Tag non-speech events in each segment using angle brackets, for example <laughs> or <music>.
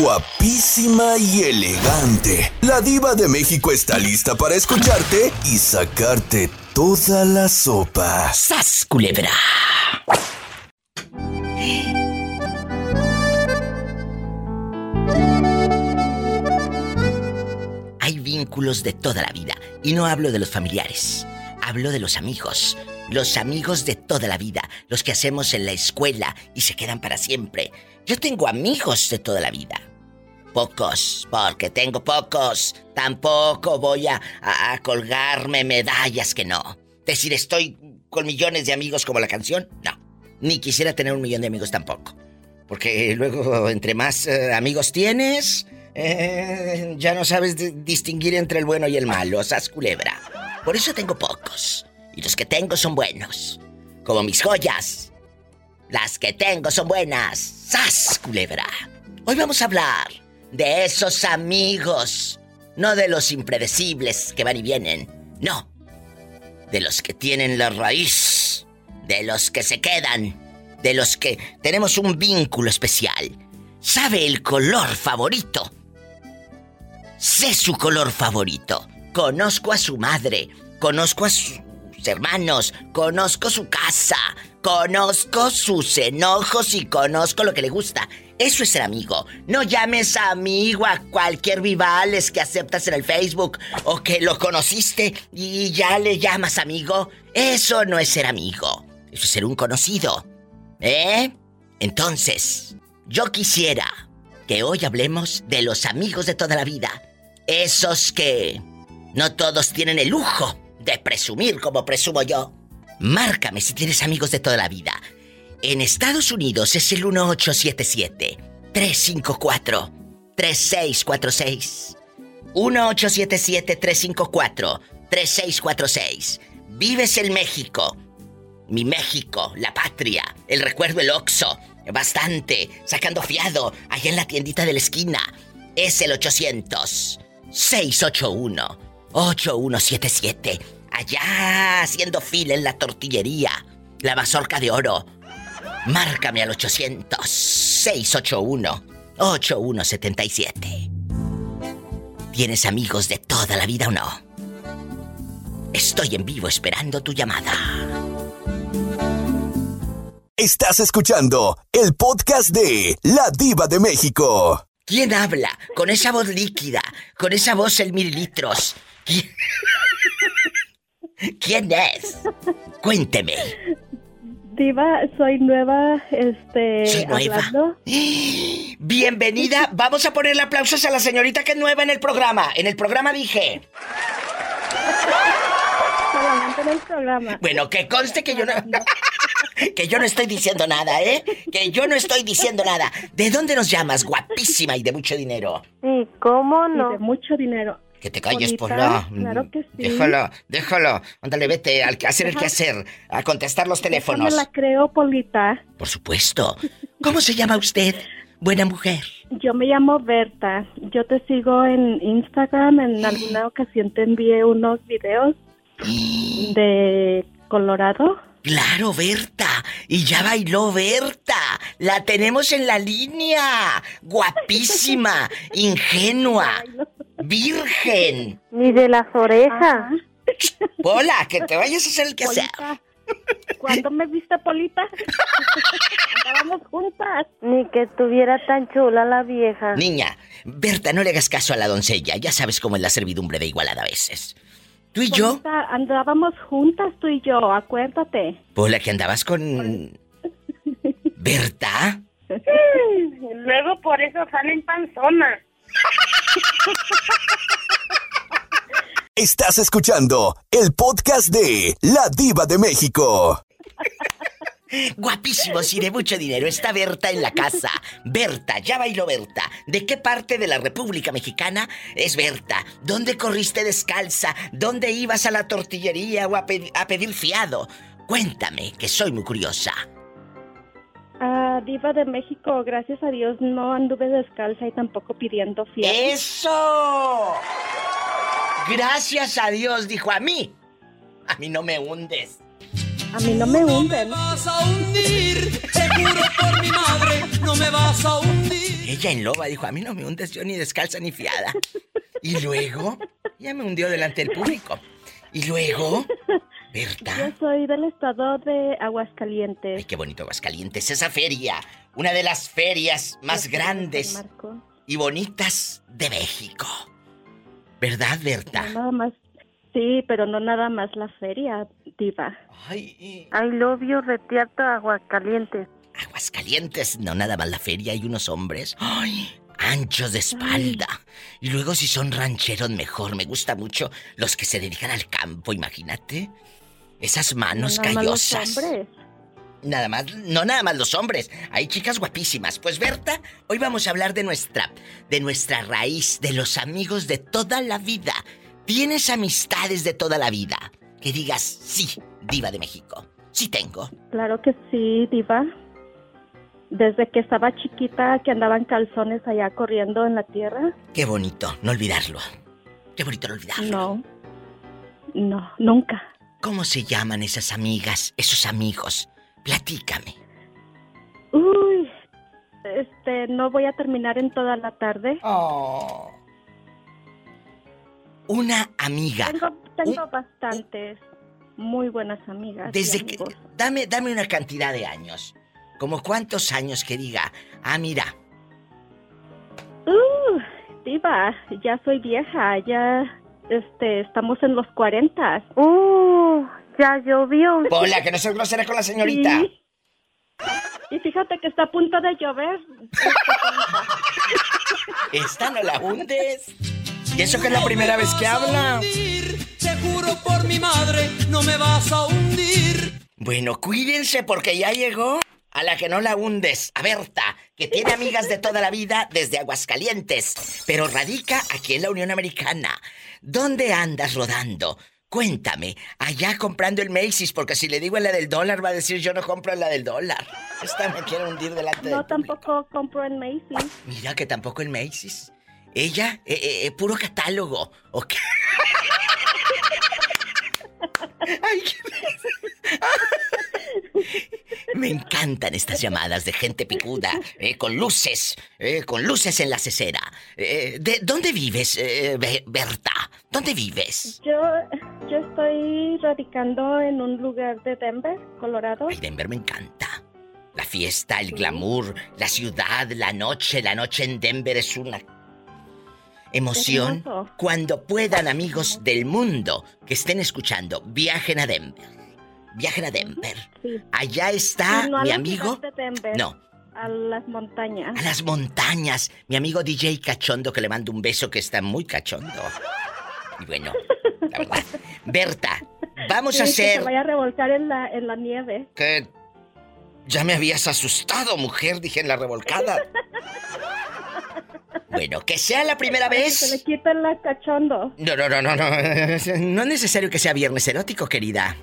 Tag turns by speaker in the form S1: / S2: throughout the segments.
S1: Guapísima y elegante. La diva de México está lista para escucharte y sacarte toda la sopa.
S2: ¡Sas, culebra! Hay vínculos de toda la vida. Y no hablo de los familiares. Hablo de los amigos. Los amigos de toda la vida. Los que hacemos en la escuela y se quedan para siempre. Yo tengo amigos de toda la vida. Pocos, porque tengo pocos. Tampoco voy a, colgarme medallas que no. Decir, estoy con millones de amigos como la canción, no. Ni quisiera tener un millón de amigos tampoco. Porque luego, entre más eh, amigos tienes, eh, ya no sabes distinguir entre el bueno y el malo, sas culebra. Por eso tengo pocos. Y los que tengo son buenos. Como mis joyas. Las que tengo son buenas. ¡Sas, culebra! Hoy vamos a hablar de esos amigos. No de los impredecibles que van y vienen. No. De los que tienen la raíz. De los que se quedan. De los que tenemos un vínculo especial. ¿Sabe el color favorito? Sé su color favorito. Conozco a su madre. Conozco a sus hermanos. Conozco su casa. Conozco sus enojos y conozco lo que le gusta. Eso es ser amigo. No llames amigo a cualquier Vivales que aceptas en el Facebook o que lo conociste y ya le llamas amigo. Eso no es ser amigo. Eso es ser un conocido. ¿Eh? Entonces, yo quisiera que hoy hablemos de los amigos de toda la vida. Esos que no todos tienen el lujo de presumir como presumo yo. Márcame si tienes amigos de toda la vida. En Estados Unidos es el 1877-354-3646. 1877-354-3646. Vives en México. Mi México, la patria, el recuerdo, el Oxo. Bastante, sacando fiado, allá en la tiendita de la esquina. Es el 800 681 8177. Allá haciendo fila en la tortillería. La mazorca de oro. Márcame al 800 681 8177. ¿Tienes amigos de toda la vida o no? Estoy en vivo esperando tu llamada.
S1: Estás escuchando el podcast de La Diva de México.
S2: ¿Quién habla? Con esa voz líquida, con esa voz en mililitros. ¿Quién, ¿Quién es? Cuénteme.
S3: Diva, soy nueva, este,
S2: ¿Soy nueva?
S3: hablando.
S2: Bienvenida. <laughs> Vamos a ponerle aplausos a la señorita que es nueva en el programa. En el programa dije.
S3: Solamente en el programa.
S2: Bueno, que conste que yo no. <laughs> que yo no estoy diciendo nada, ¿eh? Que yo no estoy diciendo nada. ¿De dónde nos llamas, guapísima y de mucho dinero?
S3: Sí, ¿cómo no? de mucho dinero.
S2: Que te calles,
S3: Bonita,
S2: Pola.
S3: claro que sí.
S2: Déjalo, déjalo. Ándale, vete al que hacer el quehacer, a contestar los teléfonos.
S3: la creo, Polita.
S2: Por supuesto. <laughs> ¿Cómo se llama usted? Buena mujer.
S3: Yo me llamo Berta. Yo te sigo en Instagram. En alguna ocasión te envié unos videos de Colorado.
S2: Claro, Berta. Y ya bailó Berta. La tenemos en la línea. Guapísima, <laughs> ingenua, virgen.
S3: Ni de las orejas.
S2: Pola, que te vayas a hacer el quehacer.
S3: Polita. ¿Cuándo me viste, Polita? Andábamos juntas. Ni que estuviera tan chula la vieja.
S2: Niña, Berta, no le hagas caso a la doncella. Ya sabes cómo es la servidumbre de igualada a veces. Tú y yo,
S3: Polita, andábamos juntas tú y yo, acuérdate.
S2: Pola, que andabas con. <laughs> Berta.
S3: Luego por eso salen panzonas.
S1: Estás escuchando el podcast de La Diva de México. <laughs>
S2: Guapísimos y de mucho dinero. Está Berta en la casa. Berta, ya bailó Berta. ¿De qué parte de la República Mexicana es Berta? ¿Dónde corriste descalza? ¿Dónde ibas a la tortillería o a, pe- a pedir fiado? Cuéntame, que soy muy curiosa.
S3: Ah, Diva de México, gracias a Dios no anduve descalza y tampoco pidiendo fiel.
S2: ¡Eso! Gracias a Dios, dijo a mí. A mí no me hundes.
S4: A mí no me hunden.
S5: vas a hundir, te juro por mi madre, no me vas a hundir.
S2: Ella en loba dijo, a mí no me hundes yo ni descalza ni fiada. Y luego, ya me hundió delante del público. Y luego, Berta.
S4: Yo soy del estado de Aguascalientes.
S2: Ay, qué bonito Aguascalientes, esa feria. Una de las ferias más grandes y bonitas de México. ¿Verdad, Berta?
S4: No nada más. Sí, pero no nada más la feria, diva.
S2: Ay, y-
S4: I love you, Retiato, Aguascalientes.
S2: Aguascalientes, no nada más la feria, hay unos hombres. Ay, anchos de espalda. Y luego si son rancheros mejor, me gusta mucho los que se dedican al campo, imagínate. Esas manos
S4: no nada más los
S2: callosas.
S4: hombres.
S2: Nada más, no nada más los hombres, hay chicas guapísimas. Pues Berta, hoy vamos a hablar de nuestra, de nuestra raíz, de los amigos de toda la vida. ¿Tienes amistades de toda la vida? Que digas, sí, diva de México. Sí tengo.
S4: Claro que sí, diva. Desde que estaba chiquita, que andaban calzones allá corriendo en la tierra.
S2: Qué bonito, no olvidarlo. Qué bonito no olvidarlo.
S4: No. No, nunca.
S2: ¿Cómo se llaman esas amigas, esos amigos? Platícame.
S4: Uy, este, no voy a terminar en toda la tarde.
S2: Oh. Una amiga.
S4: Tengo, tengo
S2: Un-
S4: bastantes muy buenas amigas. y
S2: Desde que. Dame, dame una cantidad de años. Como cuántos años que diga. Ah, mira.
S4: Uh, diva, ya soy vieja, ya, este, estamos en los 40. Uh, ya llovió.
S2: Hola, que no soy grosera con la señorita.
S4: Sí. Y fíjate que está a punto de llover. <laughs>
S2: Esta no la hundes. Y eso que es la primera vez que habla.
S5: Te juro por mi madre, no me vas a hundir.
S2: Bueno, cuídense porque ya llegó a la que no la hundes, a Berta, que tiene amigas de toda la vida desde Aguascalientes, pero radica aquí en la Unión Americana. ¿Dónde andas rodando? Cuéntame, allá comprando el Macy's, porque si le digo en la del dólar va a decir yo no compro en la del dólar. Esta me quiere hundir delante
S4: No,
S2: del público.
S4: tampoco compro en Macy's.
S2: Mira que tampoco el Macy's. Ella, eh, eh, eh, puro catálogo. ¿O qué? <laughs> Ay, qué Me encantan estas llamadas de gente picuda, eh, con luces, eh, con luces en la cesera. Eh, ¿De dónde vives, Be- Berta? ¿Dónde vives?
S4: Yo, yo estoy radicando en un lugar de Denver, Colorado.
S2: Ay, Denver me encanta. La fiesta, el glamour, la ciudad, la noche, la noche en Denver es una emoción. Cuando puedan, amigos del mundo que estén escuchando, viajen a Denver. Viajen a Denver.
S4: Sí.
S2: Allá está
S4: no a
S2: mi amigo.
S4: ciudad de Denver,
S2: No,
S4: A las montañas.
S2: a las montañas. Mi amigo DJ Cachondo, que le mando un beso que está muy cachondo. Y bueno, la <laughs> verdad. Berta, vamos
S4: Sí,
S2: a
S4: que
S2: hacer.
S4: se vaya a revolcar en la, en la nieve.
S2: Que ya me habías asustado, mujer, dije en la revolcada. <laughs> Bueno, que sea la primera
S4: Que se le
S2: vez.
S4: quite la cachondo.
S2: No, no, no, no, no. No es necesario que sea viernes erótico, querida.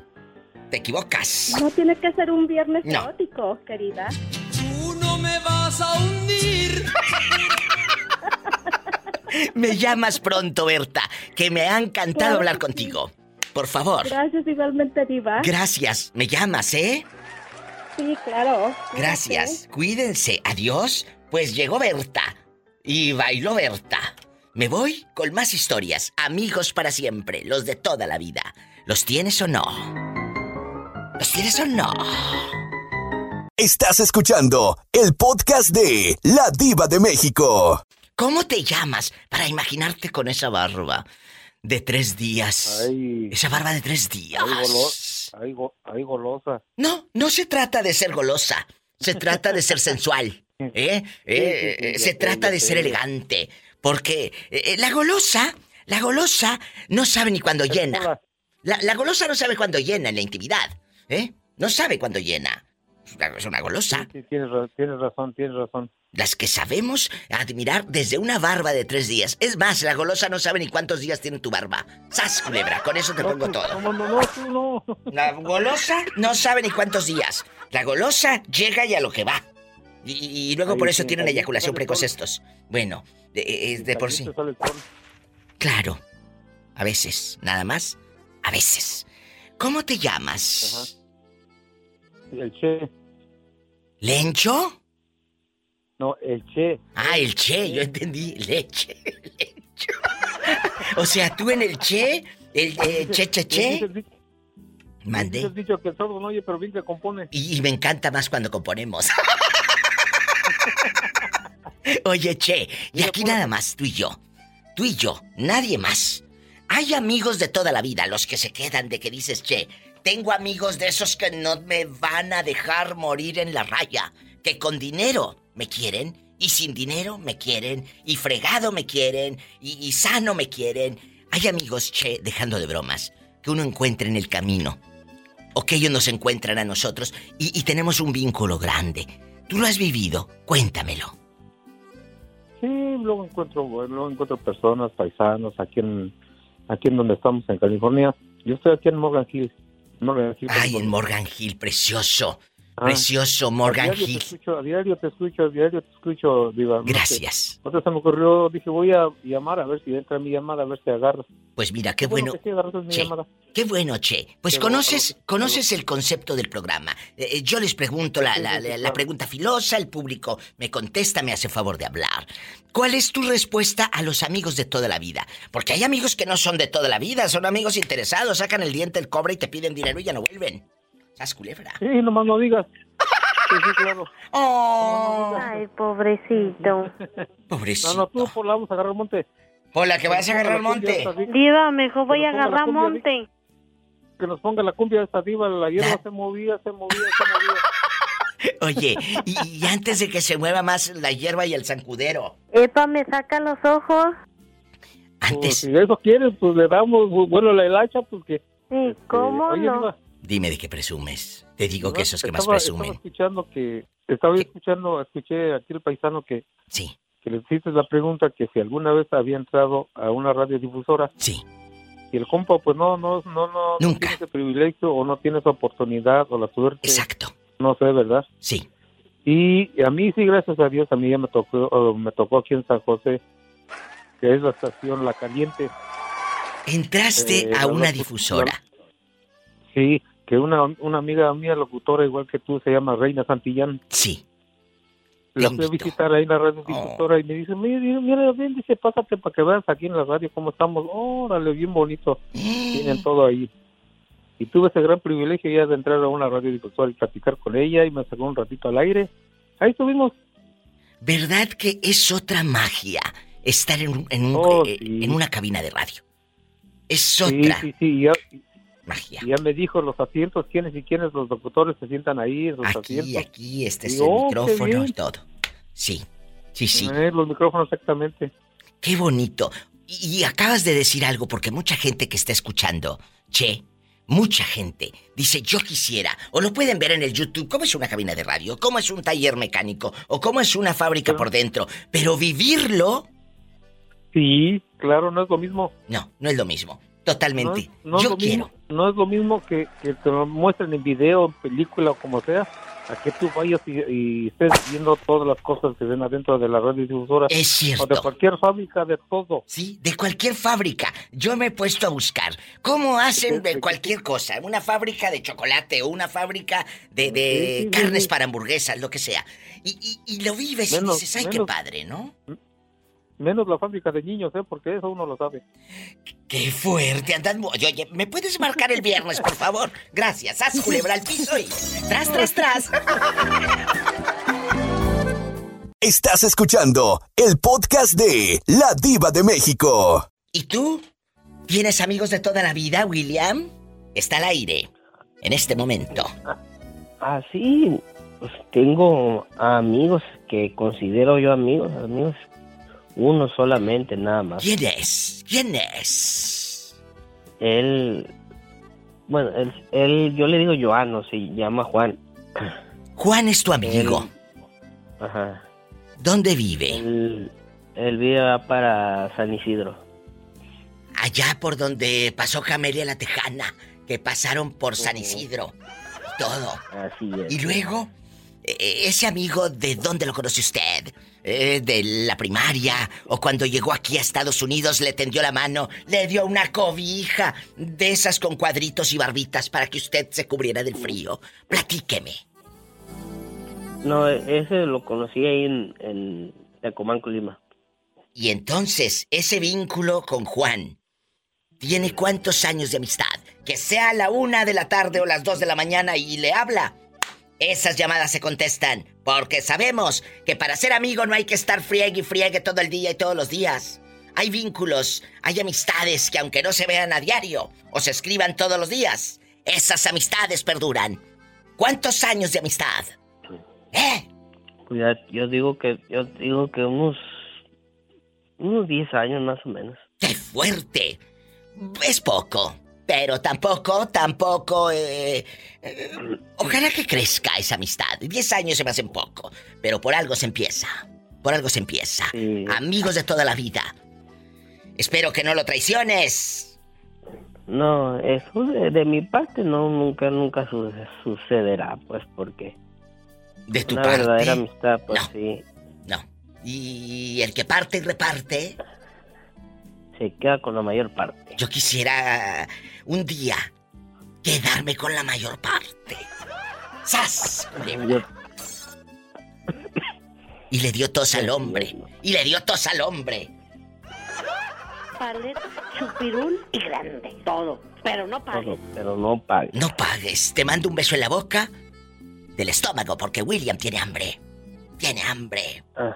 S2: Te equivocas.
S4: No tiene que ser un viernes
S2: No.
S4: erótico, querida.
S5: Tú no me vas a hundir. <laughs>
S2: Me llamas pronto, Berta, que me ha encantado
S4: Claro
S2: hablar
S4: sí.
S2: contigo. Por favor.
S4: Gracias igualmente, Diva.
S2: Gracias. Me llamas, ¿eh?
S4: sí, claro.
S2: Gracias. Cuídense. Adiós. Pues llegó Berta. Y bailó Berta. Me voy con más historias. Amigos para siempre. Los de toda la vida. ¿Los tienes o no? ¿Los tienes o no?
S1: Estás escuchando el podcast de La Diva de México.
S2: ¿Cómo te llamas para imaginarte con esa barba de tres días?
S6: Ay,
S2: Esa barba de tres días.
S6: ay, golo- ay, go- ay, golosa.
S2: No, no se trata de ser golosa. Se trata de ser sensual. ¿Eh? <laughs> Eh,
S6: sí, sí,
S2: se trata de ser elegante. Porque eh, la golosa, la golosa no sabe ni cuándo llena. La, la golosa no sabe cuándo llena en la intimidad. ¿Eh? No sabe cuándo llena. Es una- golosa.
S6: Sí, tienes, ra- tienes razón, tienes razón.
S2: Las que sabemos admirar desde una barba de tres días. Es más, la golosa no sabe ni cuántos días tiene tu barba. ¡Sas, culebra! Con eso te pongo todo.
S6: No, no, no, no.
S2: La golosa no sabe ni cuántos días. La golosa llega y a lo que va. Y, y luego
S6: Ahí
S2: por eso
S6: sí,
S2: tienen eyaculación precoz estos. Bueno, de, es de por sí. Claro. A veces, nada más. A veces. ¿Cómo te llamas?
S6: el Che.
S2: ¿Lencho?
S6: No, el Che.
S2: Ah, el Che, yo entendí. Leche. <laughs> Lencho. o sea, tú en el Che, el eh, Che Che Che. Mandé.
S6: Has dicho que el sordo no oye, pero bien que compone.
S2: Y, y me encanta más cuando componemos. <laughs> Oye, Che, y aquí nada más, tú y yo. Tú y yo, nadie más. Hay amigos de toda la vida, los que se quedan de que dices, Che, tengo amigos de esos que no me van a dejar morir en la raya, que con dinero me quieren, y sin dinero me quieren, y fregado me quieren, y, y sano me quieren. Hay amigos, Che, dejando de bromas, que uno encuentra en el camino, o que ellos nos encuentran a nosotros, y, y tenemos un vínculo grande. ¿Tú lo has vivido? Cuéntamelo.
S6: Sí, luego encuentro, luego encuentro personas, paisanos, aquí en, aquí en donde estamos, en California. Yo estoy aquí en Morgan Hill. Morgan Hill
S2: Ay, en. Morgan Hill, precioso.
S6: Ah.
S2: Precioso Morgan
S6: a diario
S2: Hill.
S6: Te escucho, a diario te escucho, a diario te escucho, Diva.
S2: Gracias.
S6: Otra se me ocurrió, dije, voy a llamar a ver si entra mi llamada, a ver si agarras.
S2: Pues mira, qué bueno.
S6: que sí, agarras mi
S2: Che,
S6: llamada.
S2: qué bueno, Che. Pues
S6: Qué
S2: conoces,
S6: bueno.
S2: conoces el concepto del programa. Eh, eh, yo les pregunto la, la- la- la pregunta filosa, el público me contesta, me hace favor de hablar. ¿Cuál es tu respuesta a los amigos de toda la vida? Porque hay amigos que no son de toda la vida, son amigos interesados, sacan el diente, el cobre y te piden dinero y ya no vuelven. ¿Sabes, culebra?
S6: Sí, nomás no digas. Sí, sí, claro. <laughs>
S2: ¡Oh!
S7: Ay, pobrecito. <laughs>
S2: Pobrecito.
S6: No, no, tú por la vamos a agarrar el monte.
S2: Hola, que vas a agarrar monte.
S6: Esta di-
S7: Diva, mejor voy a
S6: nos ponga la
S7: agarrar
S6: cumbia,
S7: monte.
S6: Que nos ponga la cumbia de esta diva, la hierba se movía, se movía, se movía. <laughs>
S2: Oye, y, y antes de que se mueva más la hierba y el zancudero,
S7: Epa, me saca los ojos.
S6: Pues,
S2: antes,
S6: si eso quieres, pues le damos, bueno, la hacha, pues que...
S7: Sí,
S6: este,
S7: ¿cómo
S6: oye,
S7: no?
S6: Diva,
S2: dime de qué presumes. Te digo que esos que más presumen.
S6: Estaba escuchando que... Estaba
S2: ¿Qué?
S6: escuchando, escuché aquí el paisano que,
S2: Sí,
S6: que le hiciste la pregunta que si alguna vez había entrado a una radiodifusora
S2: sí.
S6: y el compa pues no, no, no, no, no
S2: Nunca.
S6: tiene ese privilegio o no tiene esa oportunidad o la suerte,
S2: Exacto.
S6: no sé, ¿verdad?
S2: Sí.
S6: Y a mí sí, gracias a Dios, a mí ya me tocó, me tocó aquí en San José, que es la estación La Caliente.
S2: Entraste
S6: Eh,
S2: a una difusora.
S6: Sí, que una, una amiga mía, locutora igual que tú, se llama Reina Santillán.
S2: Sí.
S6: La fui a visitar ahí en la radiodifusora y me dice, mira, mira, ven, dice, pásate para que veas aquí en la radio cómo estamos. Órale, bien bonito. Tienen todo ahí. Y tuve ese gran privilegio ya de entrar a una radiodifusora y platicar con ella y me sacó un ratito al aire. Ahí estuvimos.
S2: ¿Verdad que es otra magia estar en, en, un-
S6: Oh,
S2: eh,
S6: sí.
S2: en una cabina de radio? Es
S6: Sí,
S2: otra
S6: sí, sí. y Ya,
S2: magia.
S6: y ya me dijo los asientos, quiénes y quiénes los locutores se sientan ahí los
S2: Aquí,
S6: asientos.
S2: aquí, este es el micrófono y todo. Sí, sí, sí.
S6: Eh, los micrófonos exactamente.
S2: Qué bonito. Y, y acabas de decir algo porque mucha gente que está escuchando, che, mucha gente dice yo quisiera, o lo pueden ver en el YouTube, cómo es una cabina de radio, cómo es un taller mecánico, o cómo es una fábrica por dentro, pero vivirlo,
S6: Sí, claro, no es lo mismo.
S2: no, no es lo mismo. Totalmente.
S6: no
S2: yo quiero.
S6: mismo, no es lo mismo que, que te lo muestren en video, en película o como sea, a que tú vayas y, y estés viendo todas las cosas que ven adentro de la radiodifusora
S2: Es
S6: o de
S2: cierto.
S6: cualquier fábrica, de todo.
S2: Sí, de cualquier fábrica. Yo me he puesto a buscar cómo hacen
S6: De-
S2: cualquier cosa. Una fábrica de chocolate o una fábrica de, de
S6: Sí, sí, sí,
S2: carnes
S6: sí.
S2: para hamburguesas, lo que sea. Y, y- y lo vives y dices, ay, qué padre, ¿no?
S6: Menos la fábrica de niños, ¿eh? Porque eso uno lo sabe.
S2: Qué fuerte, Oye, oye, ¿me puedes marcar el viernes, por favor? Gracias. Haz culebra al piso y... Tras, tras, tras.
S1: Estás escuchando el podcast de La Diva de México.
S2: ¿Y tú? ¿Tienes amigos de toda la vida, William? Está al aire. En este momento.
S8: Ah, sí, pues tengo amigos que considero yo amigos, amigos. Uno solamente, nada más.
S2: ¿Quién es? ¿Quién es?
S8: Él, bueno, él, él- yo le digo Joano, se llama Juan.
S2: Juan es tu amigo.
S8: Ajá.
S2: ¿Dónde vive?
S8: Él, él vive para San Isidro.
S2: Allá por donde pasó Camelia la Tejana, que pasaron por San. Isidro. Todo.
S8: Así es.
S2: Y luego, ese amigo, ¿de dónde lo conoce usted? Eh, ¿De la primaria? ¿O cuando llegó aquí a Estados Unidos le tendió la mano, le dio una cobija de esas con cuadritos y barbitas para que usted se cubriera del frío? Platíqueme.
S8: No, ese lo conocí ahí en, en Tecomán, Colima.
S2: Y entonces, ese vínculo con Juan, ¿tiene cuántos años de amistad? Que sea la una de la tarde o las dos de la mañana y le habla. Esas llamadas se contestan, porque sabemos que para ser amigo no hay que estar friegue y friegue todo el día y todos los días. Hay vínculos, hay amistades que aunque no se vean a diario o se escriban todos los días, esas amistades perduran. ¿Cuántos años de amistad? ¿Eh?
S8: Pues ya- yo digo que, yo digo que unos, unos 10 años más o menos.
S2: ¡Qué fuerte! Es poco, pero tampoco, tampoco... eh, eh, ojalá que crezca esa amistad. Diez años se me hacen poco, pero por algo se empieza. Por algo se empieza.
S8: Sí.
S2: Amigos de toda la vida. Espero que no lo traiciones.
S8: No, eso de, de mi parte no, nunca, nunca su- sucederá, pues, porque
S2: De tu
S8: una
S2: parte.
S8: verdadera amistad, pues
S2: No.
S8: sí,
S2: No. Y el que parte y reparte,
S8: se queda con la mayor parte.
S2: yo quisiera un día quedarme con la mayor parte. ¡Sas! Y le dio tos al hombre. Y le dio tos al hombre.
S7: Paleta, chupirul y grande. Todo. Pero no pagues.
S8: todo, pero no pague.
S2: No pagues. Te mando un beso en la boca del estómago porque William tiene hambre. Tiene hambre.
S8: Ah,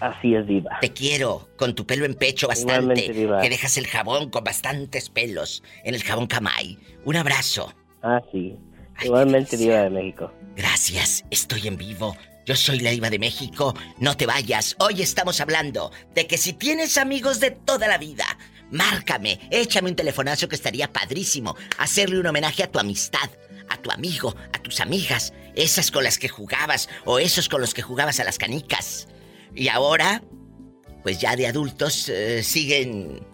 S8: así es, diva.
S2: Te quiero con tu pelo en pecho bastante.
S8: Diva.
S2: Que dejas el jabón con bastantes pelos en el jabón Camay. Un abrazo.
S8: Ah, sí.
S2: Ay,
S8: Igualmente, diva de México.
S2: Gracias, estoy en vivo. Yo soy la diva de México. No te vayas. Hoy estamos hablando de que si tienes amigos de toda la vida, márcame, échame un telefonazo que estaría padrísimo. Hacerle un homenaje a tu amistad, a tu amigo, a tus amigas, esas con las que jugabas o esos con los que jugabas a las canicas. Y ahora, pues ya de adultos, eh, siguen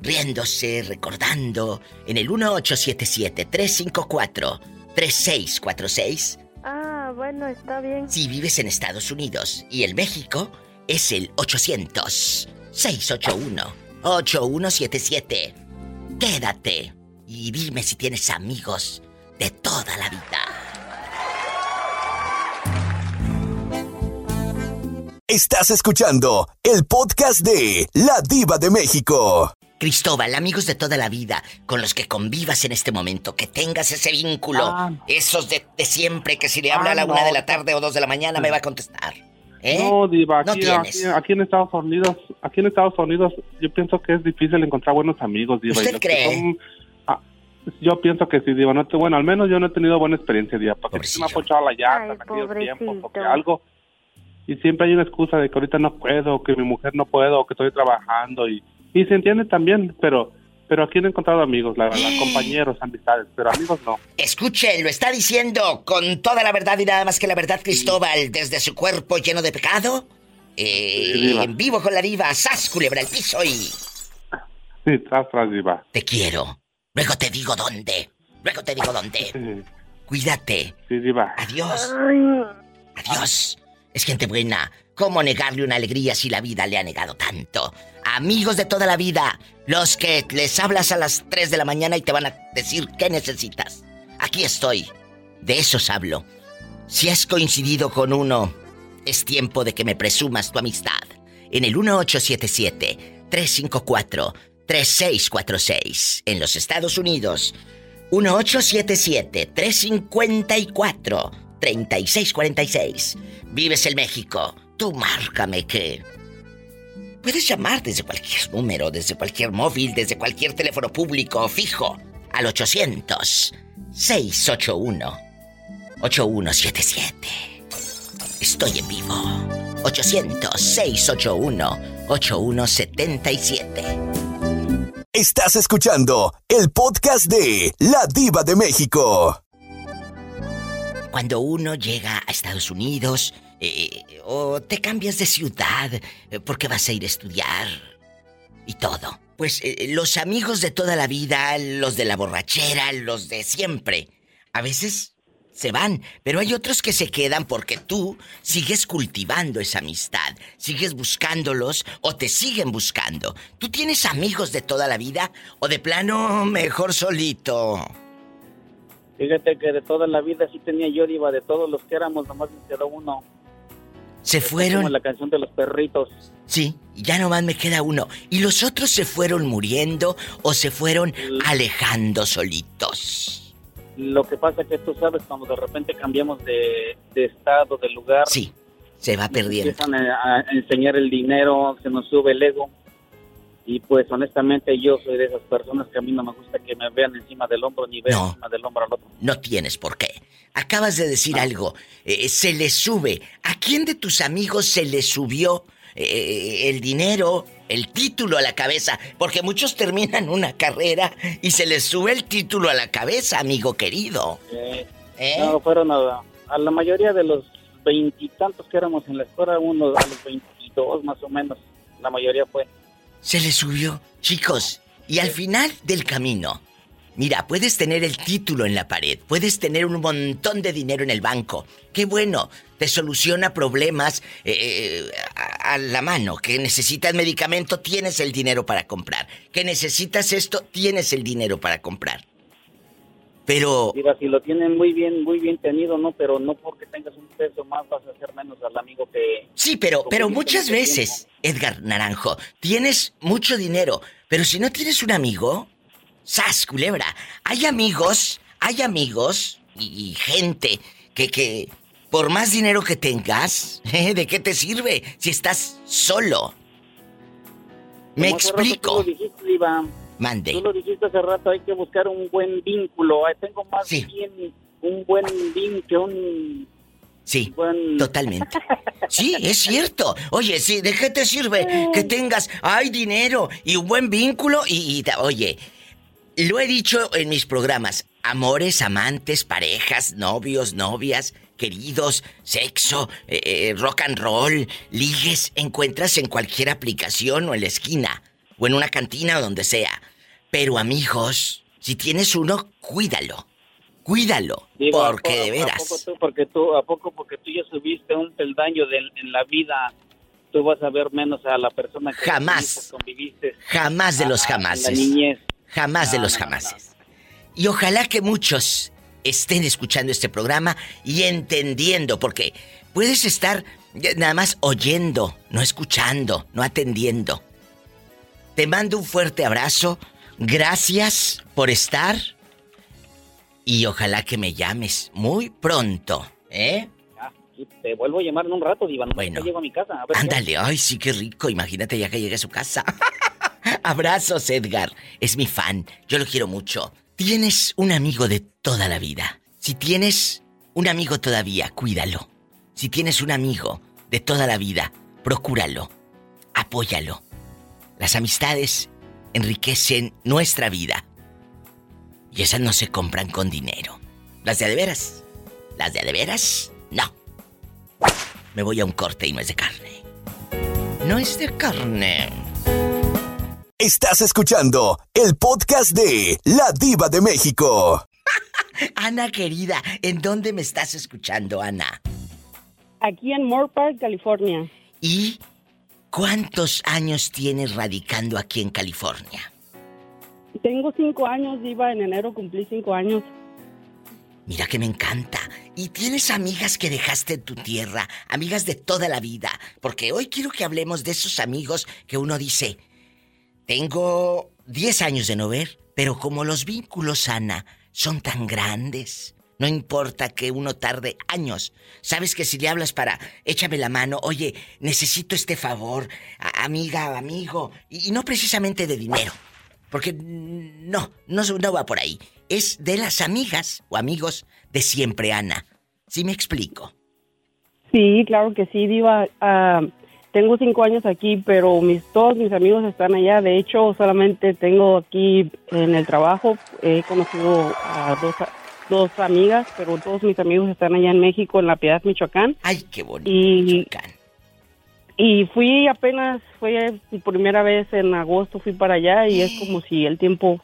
S2: riéndose, recordando en el 1877-354-3646.
S7: Ah, bueno, está bien.
S2: Si vives en Estados Unidos y en México, es el 800-681-8177. Quédate y dime si tienes amigos de toda la vida.
S1: Estás escuchando el podcast de La Diva de México.
S2: Cristóbal, amigos de toda la vida, con los que convivas en este momento, que tengas ese vínculo,
S9: Ah.
S2: esos de, de siempre, que si le habla
S9: Ah,
S2: a la una
S9: no.
S2: de la tarde o dos de la mañana me va a contestar. ¿Eh?
S9: No, Diva,
S2: No
S9: aquí,
S2: tienes.
S9: aquí, aquí en Estados Unidos, aquí en Estados Unidos, yo pienso que es difícil encontrar buenos amigos, Diva.
S2: ¿Usted cree?
S9: Yo pienso que sí, Diva. No te, bueno, al menos yo no he tenido buena experiencia, Diva, porque sí me ha ponchado la llanta
S7: Ay,
S9: en aquellos tiempos, o que
S7: pobrecito.
S9: algo. Y siempre hay una excusa de que ahorita no puedo, que mi mujer no puedo, que estoy trabajando. Y, y se entiende también, pero pero aquí no he encontrado amigos, la verdad, compañeros, amistades, pero amigos no.
S2: Escuchen, lo está diciendo con toda la verdad y nada más que la verdad, Cristóbal, desde su cuerpo lleno de pecado. Eh,
S9: Sí,
S2: en vivo con la diva, sas culebra el piso y
S9: Sí, tras, tras, Diva.
S2: te quiero. Luego te digo dónde. Luego te digo dónde. Cuídate.
S9: sí, Diva.
S2: Adiós. Adiós. Es gente buena. ¿Cómo negarle una alegría si la vida le ha negado tanto? Amigos de toda la vida, los que les hablas a las 3 de la mañana y te van a decir qué necesitas. Aquí estoy. De esos hablo. Si has coincidido con uno, es tiempo de que me presumas tu amistad. En el 1877-354-3646. En los Estados Unidos. 1877-354-3646. Vives en México. Tú márcame que... Puedes llamar desde cualquier número, desde cualquier móvil, desde cualquier teléfono público o fijo. Al 800-681-8177. Estoy en vivo. 800-681-8177.
S1: Estás escuchando el podcast de La Diva de México.
S2: Cuando uno llega a Estados Unidos eh, o te cambias de ciudad eh, porque vas a ir a estudiar y todo, pues eh, los amigos de toda la vida, los de la borrachera, los de siempre, a veces se van, pero hay otros que se quedan porque tú sigues cultivando esa amistad, sigues buscándolos o te siguen buscando. ¿Tú tienes amigos de toda la vida o de plano mejor solito?
S10: Fíjate que de toda la vida sí tenía yo, Diva, de todos los que éramos, nomás me quedó uno.
S2: Se fueron.
S10: Como la canción de los perritos.
S2: Sí, ya nomás me queda uno. ¿Y los otros se fueron muriendo o se fueron alejando solitos?
S10: Lo que pasa que tú sabes, cuando de repente cambiamos de, de estado, de lugar.
S2: Sí, se va perdiendo.
S10: Empiezan a, a enseñar el dinero, se nos sube el ego. Y pues honestamente yo soy de esas personas que a mí no me gusta que me vean encima del hombro ni vean
S2: No.
S10: encima del hombro al otro.
S2: No tienes por qué. Acabas de decir algo. eh, se le sube. ¿A quién de tus amigos se le subió eh, el dinero, el título a la cabeza? Porque muchos terminan una carrera y se les sube el título a la cabeza, amigo querido.
S10: Eh,
S2: ¿Eh?
S10: No, fueron a, a la mayoría de los veintitantos que éramos en la escuela, unos a los veintidós más o menos. La mayoría fue.
S2: Se le subió. Chicos, y al final del camino, mira, puedes tener el título en la pared, puedes tener un montón de dinero en el banco. Qué bueno, te soluciona problemas eh, eh, a, a la mano. Que necesitas medicamento, tienes el dinero para comprar. Que necesitas esto, tienes el dinero para comprar. Pero
S10: Diva, si lo tienen muy bien, muy bien tenido, ¿no? Pero no porque tengas un peso más vas a hacer menos al amigo que...
S2: Sí, pero, pero muchas veces, Edgar Naranjo, tienes mucho dinero, pero si no tienes un amigo, sas, culebra. Hay amigos, hay amigos y, y gente que, que por más dinero que tengas, <laughs> ¿de qué te sirve si estás solo? Me
S10: Como hace rato
S2: explico.
S10: Tú lo dijiste, Diva.
S2: Mande.
S10: Tú lo dijiste hace rato, hay que buscar un buen vínculo. Ay, Tengo más bien un buen vínculo un
S2: Sí,
S10: buen...
S2: totalmente. <laughs> Sí, es cierto. Oye, sí, ¿de qué te sirve que tengas, hay dinero y un buen vínculo? Y, oye, lo he dicho en mis programas, amores, amantes, parejas, novios, novias, queridos, sexo, eh, eh, rock and roll, ligues, encuentras en cualquier aplicación o en la esquina, o en una cantina o donde sea. Pero amigos, si tienes uno, cuídalo. Cuídalo.
S10: ¿a
S2: porque de
S10: ¿A
S2: veras.
S10: poco tú, porque tú, a poco porque tú ya subiste un peldaño de- en la vida, tú vas a ver menos a la persona que
S2: Jamás.
S10: conviviste,
S2: Jamás de los
S10: a- a
S2: jamases.
S10: La niñez.
S2: Jamás de
S10: No,
S2: los
S10: no, no,
S2: jamases. Y ojalá que muchos estén escuchando este programa y entendiendo, porque puedes estar nada más oyendo, no escuchando, no atendiendo. Te mando un fuerte abrazo. Gracias por estar. Y ojalá que me llames muy pronto, ¿eh?
S10: Ah, te vuelvo a llamar en un rato, Diva. nomás
S2: Bueno.
S10: llego a mi casa. a ver qué-
S2: Ándale, ay, sí, qué rico. Imagínate ya que llegue a su casa. <laughs> Abrazos, Edgar. Es mi fan. Yo lo quiero mucho. Tienes un amigo de toda la vida. Si tienes un amigo todavía, cuídalo. Si tienes un amigo de toda la vida, procúralo. Apóyalo. Las amistades enriquecen nuestra vida. Y esas no se compran con dinero. Las de veras. Las de veras, no. Me voy a un corte y no es de carne. No es de carne.
S1: Estás escuchando el podcast de La Diva de México. <laughs>
S2: Ana querida, ¿en dónde me estás escuchando, Ana?
S11: Aquí en Moore Park, California.
S2: ¿Y cuántos años tienes radicando aquí en California?
S11: Tengo cinco años, Iba. En enero cumplí cinco años.
S2: Mira que me encanta. ¿Y tienes amigas que dejaste en tu tierra? Amigas de toda la vida. Porque hoy quiero que hablemos de esos amigos que uno dice, tengo 10 años de no ver, pero como los vínculos, Ana, son tan grandes, no importa que uno tarde años. Sabes que si le hablas para, échame la mano, oye, necesito este favor, amiga, amigo, y, no precisamente de dinero. Porque no, no, no va por ahí. Es de las amigas o amigos de siempre, Ana. ¿Sí me explico?
S11: Sí, claro que sí, Diva. Ah, tengo cinco años aquí, pero mis todos mis amigos están allá. De hecho, solamente tengo aquí en el trabajo, he conocido a dos, dos amigas, pero todos mis amigos están allá en México, en La Piedad, Michoacán.
S2: Ay, qué bonito.
S11: Y, y fui apenas, fue mi primera vez en agosto, fui para allá y es como si el tiempo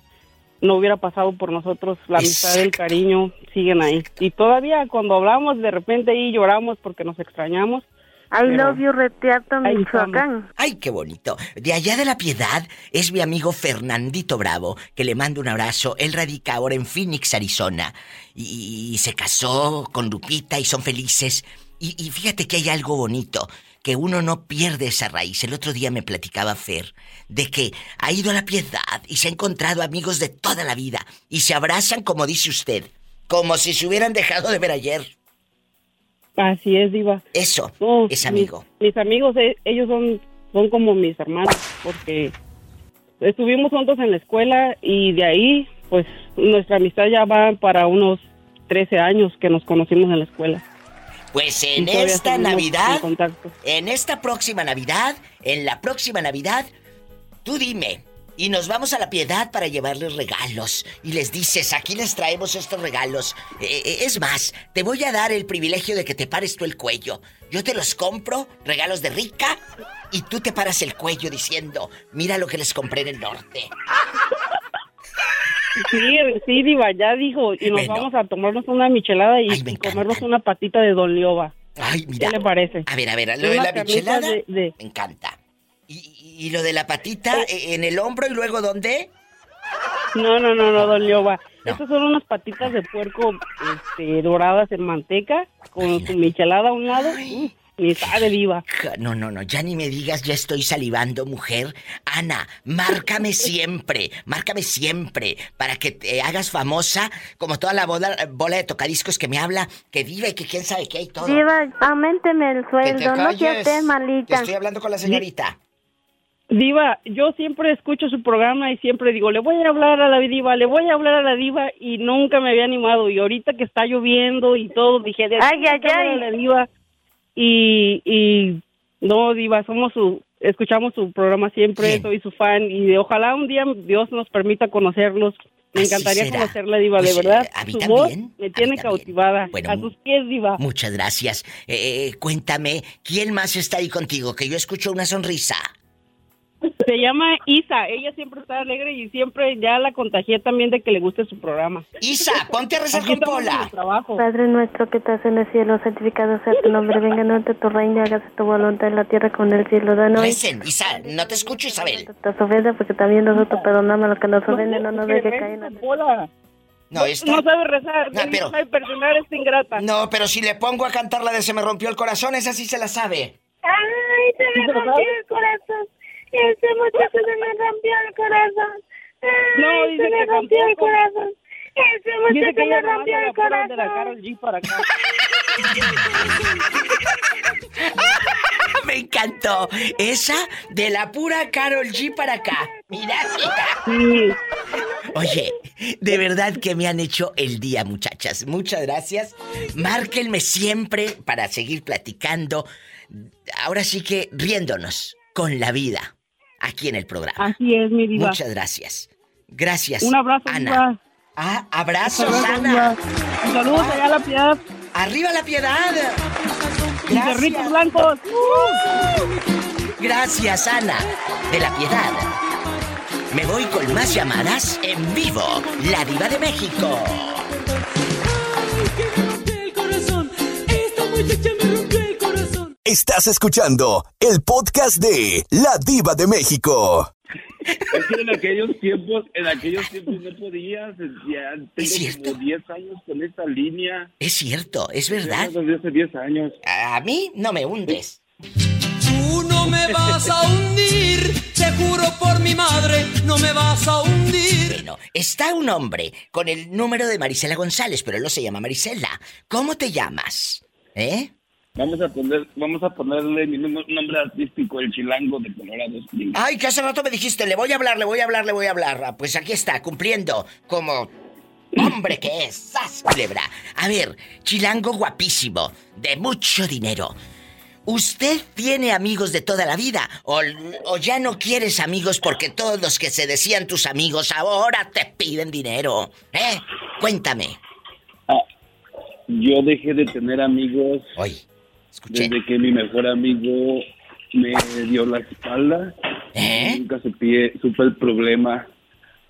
S11: no hubiera pasado por nosotros. La amistad, el cariño siguen ahí. Y todavía cuando hablamos, de repente ahí lloramos porque nos extrañamos.
S7: I
S11: Pero-
S7: love you, Retiato,
S11: Ahí
S7: Michoacán.
S2: Ay, qué bonito. De allá de la piedad es mi amigo Fernandito Bravo, que le mando un abrazo. Él radica ahora en Phoenix, Arizona. Y, y se casó con Lupita y son felices. Y, y fíjate que hay algo bonito, que uno no pierde esa raíz. El otro día me platicaba Fer de que ha ido a la piedad y se ha encontrado amigos de toda la vida. Y se abrazan como dice usted, como si se hubieran dejado de ver ayer.
S11: Así es, Diva.
S2: Eso, es amigo.
S11: Mis, amigos, eh, ellos son, son como mis hermanos, porque estuvimos juntos en la escuela y de ahí, pues, nuestra amistad ya va para unos 13 años que nos conocimos en la escuela.
S2: Pues en esta Navidad,
S11: en
S2: en esta próxima Navidad, en la próxima Navidad, tú dime. Y nos vamos a la piedad para llevarles regalos. Y les dices, aquí les traemos estos regalos. Eh, eh, es más, te voy a dar el privilegio de que te pares tú el cuello. Yo te los compro, regalos de rica, y tú te paras el cuello diciendo, mira lo que les compré en el norte.
S11: Sí, sí, Diva, ya dijo, y nos
S2: Bueno.
S11: vamos a tomarnos una michelada y
S2: Ay, me
S11: comernos una patita de Don Lioba.
S2: Ay, mira.
S11: ¿Qué le parece?
S2: A ver, a ver, lo de la michelada
S11: de- de-
S2: me encanta. Y, y- y lo de la patita eh, en el hombro y luego dónde?
S11: No, no, no, no, Don Lioba.
S2: No.
S11: Estas son unas patitas de puerco este, doradas en manteca con su michelada a un lado. Mm, Ni sabe, Diva.
S2: Ja, No, no, no, ya ni me digas, ya estoy salivando, mujer. Ana, márcame <laughs> siempre, márcame siempre, para que te hagas famosa, como toda la bola, bola de tocadiscos que me habla, que vive, que quién sabe qué y todo.
S7: Diva, aumenteme el
S2: que te
S7: sueldo, no sea
S2: calles,
S7: usted
S2: que
S7: malita.
S2: estoy hablando con la señorita.
S11: Diva, yo siempre escucho su programa y siempre digo, le voy a hablar a la diva, le voy a hablar a la diva y nunca me había animado. Y ahorita que está lloviendo y todo, dije, de
S7: Ay, ay, ay.
S11: a la diva. Y, y no, diva, somos su, escuchamos su programa siempre,
S2: Bien.
S11: soy su fan y de- ojalá un día Dios nos permita conocerlos. Me
S2: Así
S11: encantaría
S2: será.
S11: conocerla, diva,
S2: Pues,
S11: de verdad.
S2: eh, a mí
S11: su
S2: también,
S11: voz me tiene cautivada.
S2: Bueno,
S11: a sus pies, diva.
S2: Muchas gracias. Eh, eh, cuéntame, ¿quién más está ahí contigo? Que yo escucho una sonrisa.
S11: Se llama Isa, ella siempre está alegre y siempre ya la contagié también de que le guste su programa.
S2: Isa, ponte a rezar
S11: Aquí
S2: con Pola.
S7: Padre nuestro que estás en el cielo, santificado sea tu nombre, venga a tu reino, hágase tu voluntad en la tierra como en el cielo. Danos
S2: Recen, Isa, no te escucho, Isabel.
S7: nuestras ofensas, porque también nosotros perdonamos a los que nos ofenden, no nos
S11: Que
S7: deje
S11: reza,
S7: caer.
S2: No, está...
S11: No sabe rezar,
S2: No,
S11: no,
S2: pero-
S11: sabe perdonar, es ingrata.
S2: No, pero si le pongo a cantar la de Se me rompió el corazón, esa sí se la sabe.
S7: Ay, se
S11: me rompió
S7: el corazón. Ese muchacho se me rompió el corazón.
S11: No, dice que tampoco.
S7: corazón. Ese
S11: Dice que ella nomás la pura de la Karol G para acá. <laughs>
S2: Me encantó. Esa de la pura Carol G para acá. Mira, mira. Oye, de verdad que me han hecho el día, muchachas. Muchas gracias. Márquenme siempre para seguir platicando. Ahora sí que riéndonos con la vida aquí en el programa.
S11: Así es, mi diva.
S2: Muchas gracias. Gracias.
S11: Un abrazo,
S2: Ana.
S11: diva.
S2: Ah, abrazos,
S11: Saludos,
S2: Ana.
S11: Saludos allá a la piedad.
S2: Arriba la piedad.
S11: Y cerritos blancos.
S2: Gracias, Ana. De la piedad. Me voy con más llamadas en vivo. La diva de México.
S5: que me el corazón. Esta muchacha me.
S1: Estás escuchando el podcast de La Diva de México.
S12: Es que en aquellos tiempos, en aquellos tiempos no podías, ya
S2: Es
S12: tengo
S2: cierto.
S12: como 10 años con esta línea.
S2: Es cierto, es verdad.
S12: Desde hace 10 años.
S2: A mí no me hundes.
S5: Tú no me vas a hundir, te juro por mi madre, no me vas a hundir.
S2: Bueno, está un hombre con el número de Marisela González, pero él no se llama Marisela. ¿Cómo te llamas? ¿Eh?
S12: Vamos a poner, vamos a ponerle mi nom- nombre artístico, el chilango de Colorado Springs.
S2: Ay, que hace rato me dijiste, le voy a hablar, le voy a hablar, le voy a hablar. Ah, Pues aquí está, cumpliendo como hombre que es. <laughs> ¡Sas, culebra! A ver, chilango guapísimo, de mucho dinero. ¿Usted tiene amigos de toda la vida? ¿O, o ya no quieres amigos porque todos los que se decían tus amigos ahora te piden dinero? ¿Eh? Cuéntame.
S12: Ah, yo dejé de tener amigos
S2: Oye, escuché.
S12: desde que mi mejor amigo me dio la espalda.
S2: ¿Eh?
S12: Nunca supe, supe el problema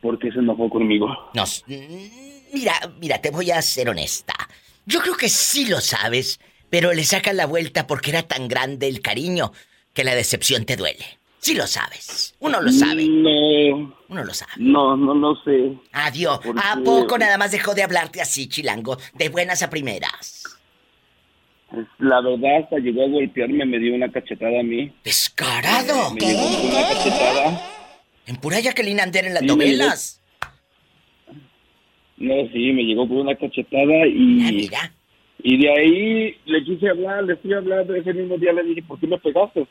S12: por qué se enojó conmigo.
S2: No, mira, mira, te voy a ser honesta. Yo creo que sí lo sabes, pero le sacas la vuelta porque era tan grande el cariño que la decepción te duele. Sí lo sabes. Uno lo sabe.
S12: No.
S2: Uno lo sabe.
S12: No, no lo sé.
S2: Adiós.
S12: ¿Por
S2: ¿A poco nada más dejó de hablarte así, chilango? De buenas a primeras.
S12: Pues, La verdad, hasta llegó a golpearme, me dio una cachetada a mí.
S2: ¡Descarado!
S12: Me llegó con una cachetada.
S2: En pura Jacqueline Ander en las
S12: Sí,
S2: novelas.
S12: No, sí, me llegó con una cachetada y...
S2: Ah, mira.
S12: Y de ahí le quise hablar, le fui hablando ese mismo día, le dije, ¿por qué me pegaste?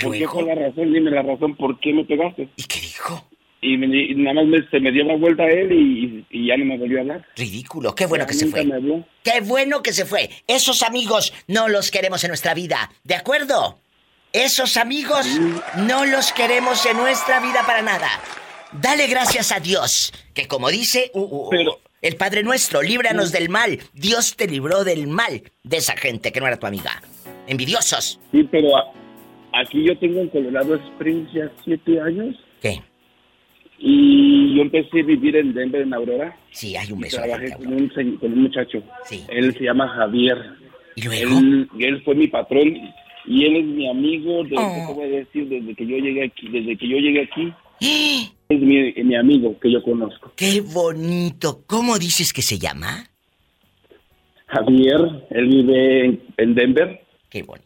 S12: ¿Por qué fue la razón? Dime la razón, ¿por qué me pegaste?
S2: ¿Y qué dijo?
S12: Y, me y nada más me- se me dio la vuelta a él y, y ya no me volvió a hablar.
S2: Ridículo, qué bueno
S12: Ya
S2: que se fue.
S12: me habló.
S2: Qué bueno que se fue. Esos amigos no los queremos en nuestra vida. ¿De acuerdo? Esos amigos no los queremos en nuestra vida para nada. Dale gracias a Dios, que como dice uh, uh, el Padre Nuestro, líbranos del mal. Dios te libró del mal de esa gente que no era tu amiga. Envidiosos.
S12: Sí, pero aquí yo tengo en Colorado Springs ya siete años.
S2: ¿Qué?
S12: Y yo empecé a vivir en Denver, en Aurora.
S2: Sí, hay un beso.
S12: Trabajé con un, con un muchacho.
S2: Sí.
S12: Él se llama Javier.
S2: ¿Y luego?
S12: Él, él fue mi patrón y él es mi amigo. De,
S2: Oh.
S12: ¿qué te voy a decir? Desde que yo llegué aquí. Desde que yo llegué aquí. <gasps> Es mi, mi amigo que yo conozco.
S2: ¡Qué bonito! ¿Cómo dices que se llama?
S12: Javier, él vive en, en Denver.
S2: Qué bonito.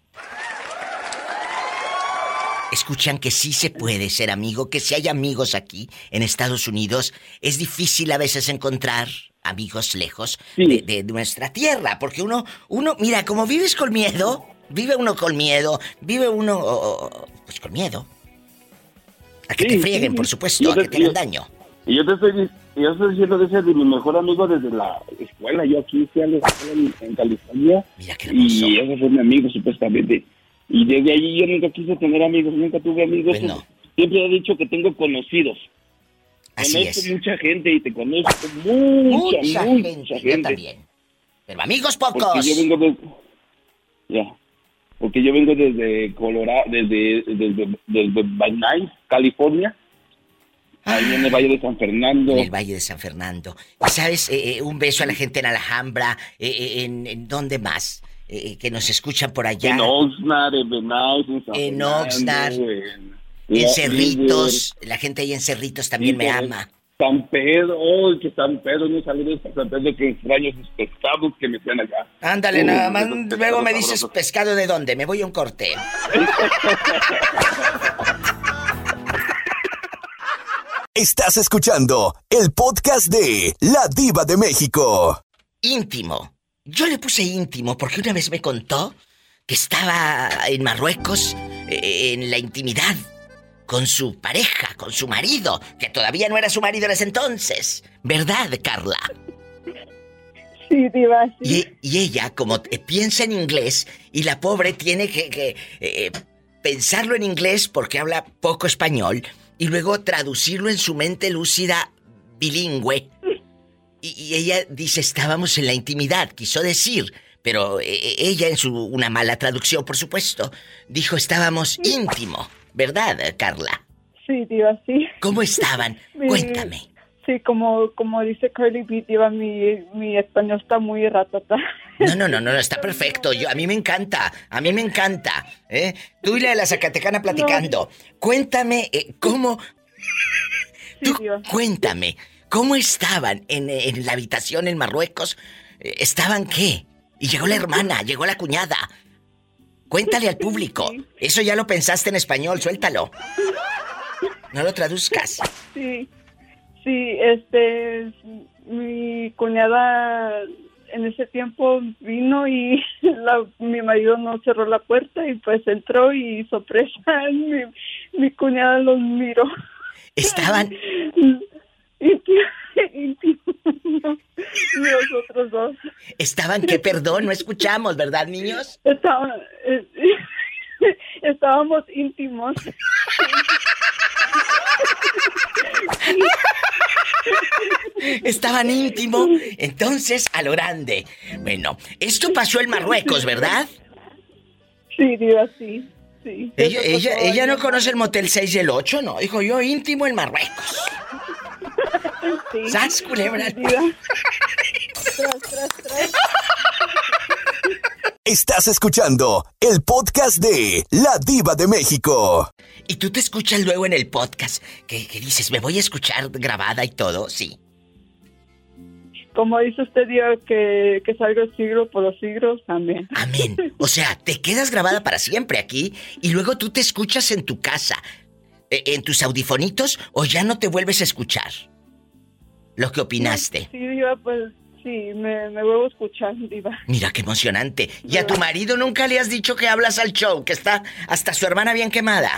S2: Escuchan que sí se puede ser amigo, que si hay amigos aquí en Estados Unidos, es difícil a veces encontrar amigos lejos de, de nuestra tierra, porque uno, uno, mira, como vives con miedo, vive uno con miedo, vive uno, oh, pues con miedo. A que
S12: Sí,
S2: te frieguen,
S12: sí,
S2: por supuesto, a que
S12: te-
S2: hagan daño.
S12: Y yo te estoy, yo estoy diciendo de ese de mi mejor amigo desde la escuela. Yo aquí fui a la escuela en, en California.
S2: Mira qué
S12: hermoso. Y ese fue mi amigo, supuestamente. Y desde allí yo nunca quise tener amigos, nunca tuve amigos.
S2: Pues no.
S12: Siempre he dicho que tengo conocidos.
S2: Así
S12: conozco
S2: es.
S12: mucha gente y te conozco mucha,
S2: Mucha
S12: mucha,
S2: gente, yo también. Pero amigos pocos.
S12: Porque yo vengo de... Ya. Porque yo vengo desde Colorado, desde, desde, desde California. Ahí en el Valle de San Fernando.
S2: En el Valle de San Fernando. Sabes, Eh, eh, un beso a la gente en Alhambra, eh, eh, en, en dónde más, Eh, que nos escuchan por allá.
S12: En Oxnard, en
S2: Oxnard,
S12: en,
S2: Cerritos, la gente ahí en Cerritos también me ama.
S12: San Pedro, oh, que San Pedro, no saludos para San Pedro, que extraño sus pescados que me hacían allá.
S2: Ándale,
S12: Uh,
S2: nada más. Luego me dices
S12: sabrosos.
S2: pescado de dónde, me voy a un corte. <laughs>
S1: Estás escuchando el podcast de La Diva de México.
S2: Íntimo. Yo le puse íntimo porque una vez me contó que estaba en Marruecos eh, en la intimidad con su pareja, con su marido, que todavía no era su marido en ese entonces. ¿Verdad, Carla?
S13: Sí, diva, sí.
S2: Y, y ella, como piensa en inglés, y la pobre tiene que, que, eh, pensarlo en inglés porque habla poco español, y luego traducirlo en su mente lúcida bilingüe. Y, y ella dice, estábamos en la intimidad, quiso decir, pero eh, ella en su una mala traducción, por supuesto, dijo, estábamos íntimo, ¿verdad, Carla?
S13: Sí, diva, sí.
S2: ¿Cómo estaban? <laughs>
S13: Mi-
S2: Cuéntame.
S13: Sí, como, como dice Carly B, diva, mi, mi español está muy ratata.
S2: No, no, no, no, no, está perfecto. Yo, a mí me encanta, a mí me encanta. ¿eh? Tú y la de la Zacatecana platicando. Cuéntame eh, cómo... Tú cuéntame, ¿cómo estaban en, en la habitación en Marruecos? Eh, ¿Estaban qué? Y llegó la hermana, <laughs> llegó la cuñada. Cuéntale al público. Eso ya lo pensaste en español, suéltalo. No lo traduzcas.
S13: Sí, sí, este, mi cuñada en ese tiempo vino y <laughs> la- mi marido no cerró la puerta y pues entró y hizo presa. <laughs> Mi, mi cuñada los miró.
S2: Estaban...
S13: Íntimos, los otros dos.
S2: ¿Estaban qué? Perdón, no escuchamos, ¿verdad, niños?
S13: Estaban, eh, <laughs> estábamos íntimos.
S2: Estaban íntimo, entonces a lo grande. Bueno, esto pasó en Marruecos, ¿verdad?
S13: Sí, diva, sí, sí.
S2: Ella, ella, ella no conoce el motel 6 y el 8, no. Dijo yo íntimo en Marruecos.
S13: Sí.
S2: ¡Sas, culebra!
S13: Diva. Tras, tras, tras.
S1: Estás escuchando el podcast de La Diva de México.
S2: Y tú te escuchas luego en el podcast, que, que dices, me voy a escuchar grabada y todo, sí.
S13: Como dice usted, Diva, que, que salga el siglo por los siglos, amén.
S2: Amén. O sea, te quedas grabada para siempre aquí y luego tú te escuchas en tu casa, en tus audifonitos o ya no te vuelves a escuchar. Lo que opinaste.
S13: Sí, Diva, pues sí, me, me vuelvo a escuchar, Diva.
S2: Mira qué emocionante. ¿Y a tu marido nunca le has dicho que hablas al show, que está hasta su hermana bien quemada?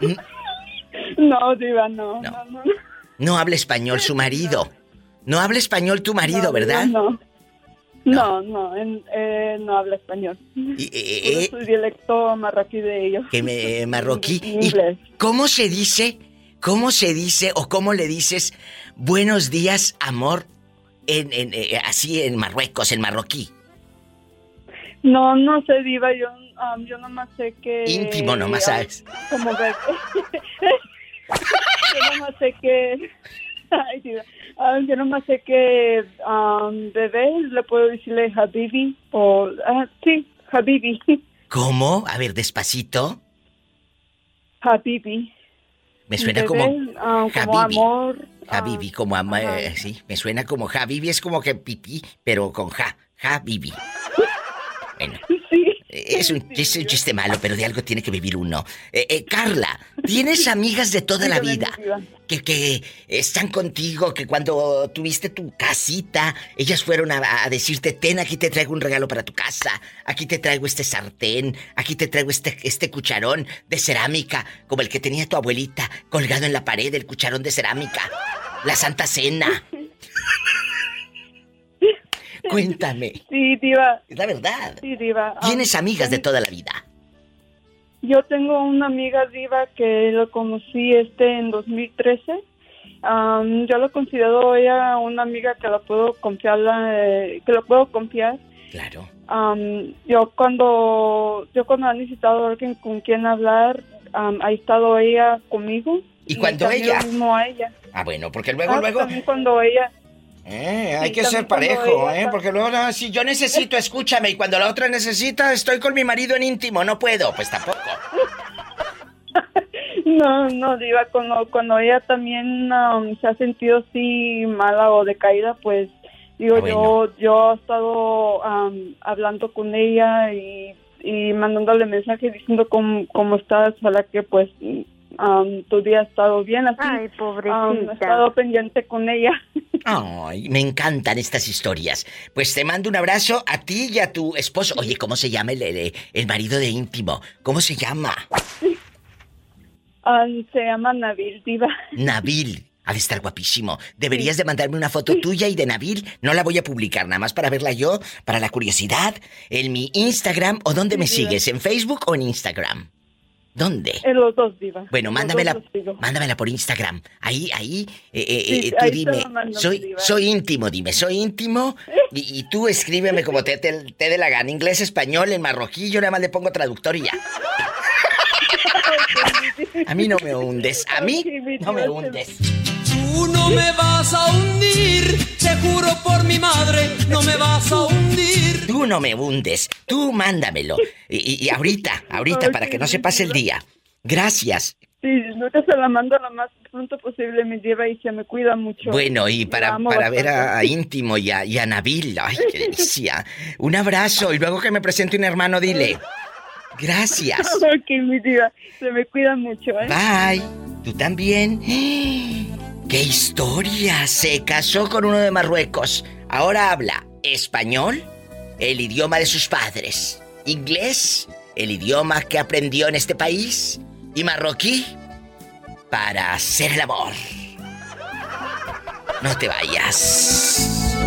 S2: <laughs>
S13: No, Diva, no. No, no. no.
S2: No habla español su marido. No habla español tu marido, ¿verdad?
S13: No. No, no, en- eh, no habla español.
S2: Y, eh,
S13: Puro su dialecto marroquí de ellos.
S2: que me eh, marroquí. ¿Y
S13: Inglés.
S2: cómo se dice? ¿Cómo se dice o cómo le dices buenos días, amor, en, en, eh, así en Marruecos, en marroquí?
S13: No, no sé, Diva, yo, um, yo nomás sé que...
S2: Íntimo nomás sabes.
S13: Como ver... <laughs> yo nomás sé que... Ay. Ah, yo nomás sé que um, bebé le puedo decirle Habibi o... ah, sí, Habibi.
S2: ¿Cómo? A ver, despacito.
S13: Habibi.
S2: Me suena
S13: Bebé,
S2: como
S13: ah, como amor.
S2: Habibi, como ama, eh, sí, me suena como Habibi, es como que pipí, pero con ja, Habibi. <laughs> Bueno, eh, es un, es un chiste malo, pero de algo tiene que vivir uno. Eh, eh, Carla, ¿tienes <laughs> amigas de toda la vida que, que están contigo, que cuando tuviste tu casita, ellas fueron a, a decirte, ten, aquí te traigo un regalo para tu casa, aquí te traigo este sartén, aquí te traigo este, este cucharón de cerámica, como el que tenía tu abuelita, colgado en la pared, el cucharón de cerámica, la Santa Cena. <laughs> <laughs> Cuéntame,
S13: Sí, Diva.
S2: es la verdad.
S13: Sí, Diva. Ah,
S2: Tienes amigas de toda la vida.
S13: Yo tengo una amiga diva que lo conocí este en 2013. Am, yo lo considero ella una amiga que la puedo confiar, eh, que lo puedo confiar.
S2: Claro.
S13: Am, yo cuando yo cuando he necesitado alguien con quien hablar, am, ha estado ella conmigo.
S2: ¿Y cuando
S13: también
S2: ella?
S13: Lo mismo a ella.
S2: Ah, bueno, porque luego,
S13: Ah,
S2: luego...
S13: También cuando ella.
S2: Eh, hay
S13: Sí,
S2: que ser parejo, ¿eh? Porque luego, no, si yo necesito, escúchame, y cuando la otra necesita, estoy con mi marido en íntimo, no puedo, pues tampoco. <laughs>
S13: No, no, Diva, cuando, cuando ella también um, se ha sentido así mala o decaída, pues digo,
S2: Ah, bueno.
S13: yo yo he estado um, hablando con ella y, y mandándole mensajes diciendo cómo, cómo estás, ojalá que pues um, tu día ha estado bien, así.
S7: Ay,
S13: Um,
S7: pobrecita.
S13: he estado pendiente con ella. <laughs>
S2: Ay, me encantan estas historias. Pues te mando un abrazo a ti y a tu esposo. Oye, ¿cómo se llama el, el, el marido de íntimo? ¿Cómo se llama?
S13: Um, se llama Nabil, Diva. <laughs>
S2: Nabil. Ha de estar guapísimo. Deberías de mandarme una foto tuya y de Nabil. No la voy a publicar, nada más para verla yo, para la curiosidad. En mi Instagram o dónde me
S13: Sí,
S2: sigues, en Facebook o en Instagram. ¿Dónde?
S13: En los dos, Diva.
S2: Bueno, mándamela, mándamela por Instagram. Ahí, ahí, eh, eh,
S13: Sí,
S2: eh, tú
S13: ahí
S2: dime,
S13: mando,
S2: soy,
S13: Diva.
S2: soy íntimo, dime, soy íntimo. Y, y tú escríbeme como te, te, te dé la gana, inglés, español, en marroquí, yo nada más le pongo traductor y ya. <laughs> A mí no me hundes, a mí no me hundes.
S5: Tú no me vas a hundir, te juro por mi madre, no me vas a hundir.
S2: Tú no me hundes, tú mándamelo. Y, y- y ahorita, ahorita, para que no se pase el día. Gracias.
S13: Sí, ahorita se la mando lo más pronto posible, mi Diva, y se me cuida mucho.
S2: Bueno, y para, para ver a, a Íntimo y a, y a Nabil, ay, qué delicia. Un abrazo y luego que me presente un hermano, dile. Gracias. <laughs>
S13: ok, mi Diva, se me cuida mucho, ¿eh?
S2: Bye. Tú también. ¡Qué historia! Se casó con uno de Marruecos. Ahora habla español, el idioma de sus padres. Inglés, el idioma que aprendió en este país. Y marroquí, para hacer el amor. No te vayas.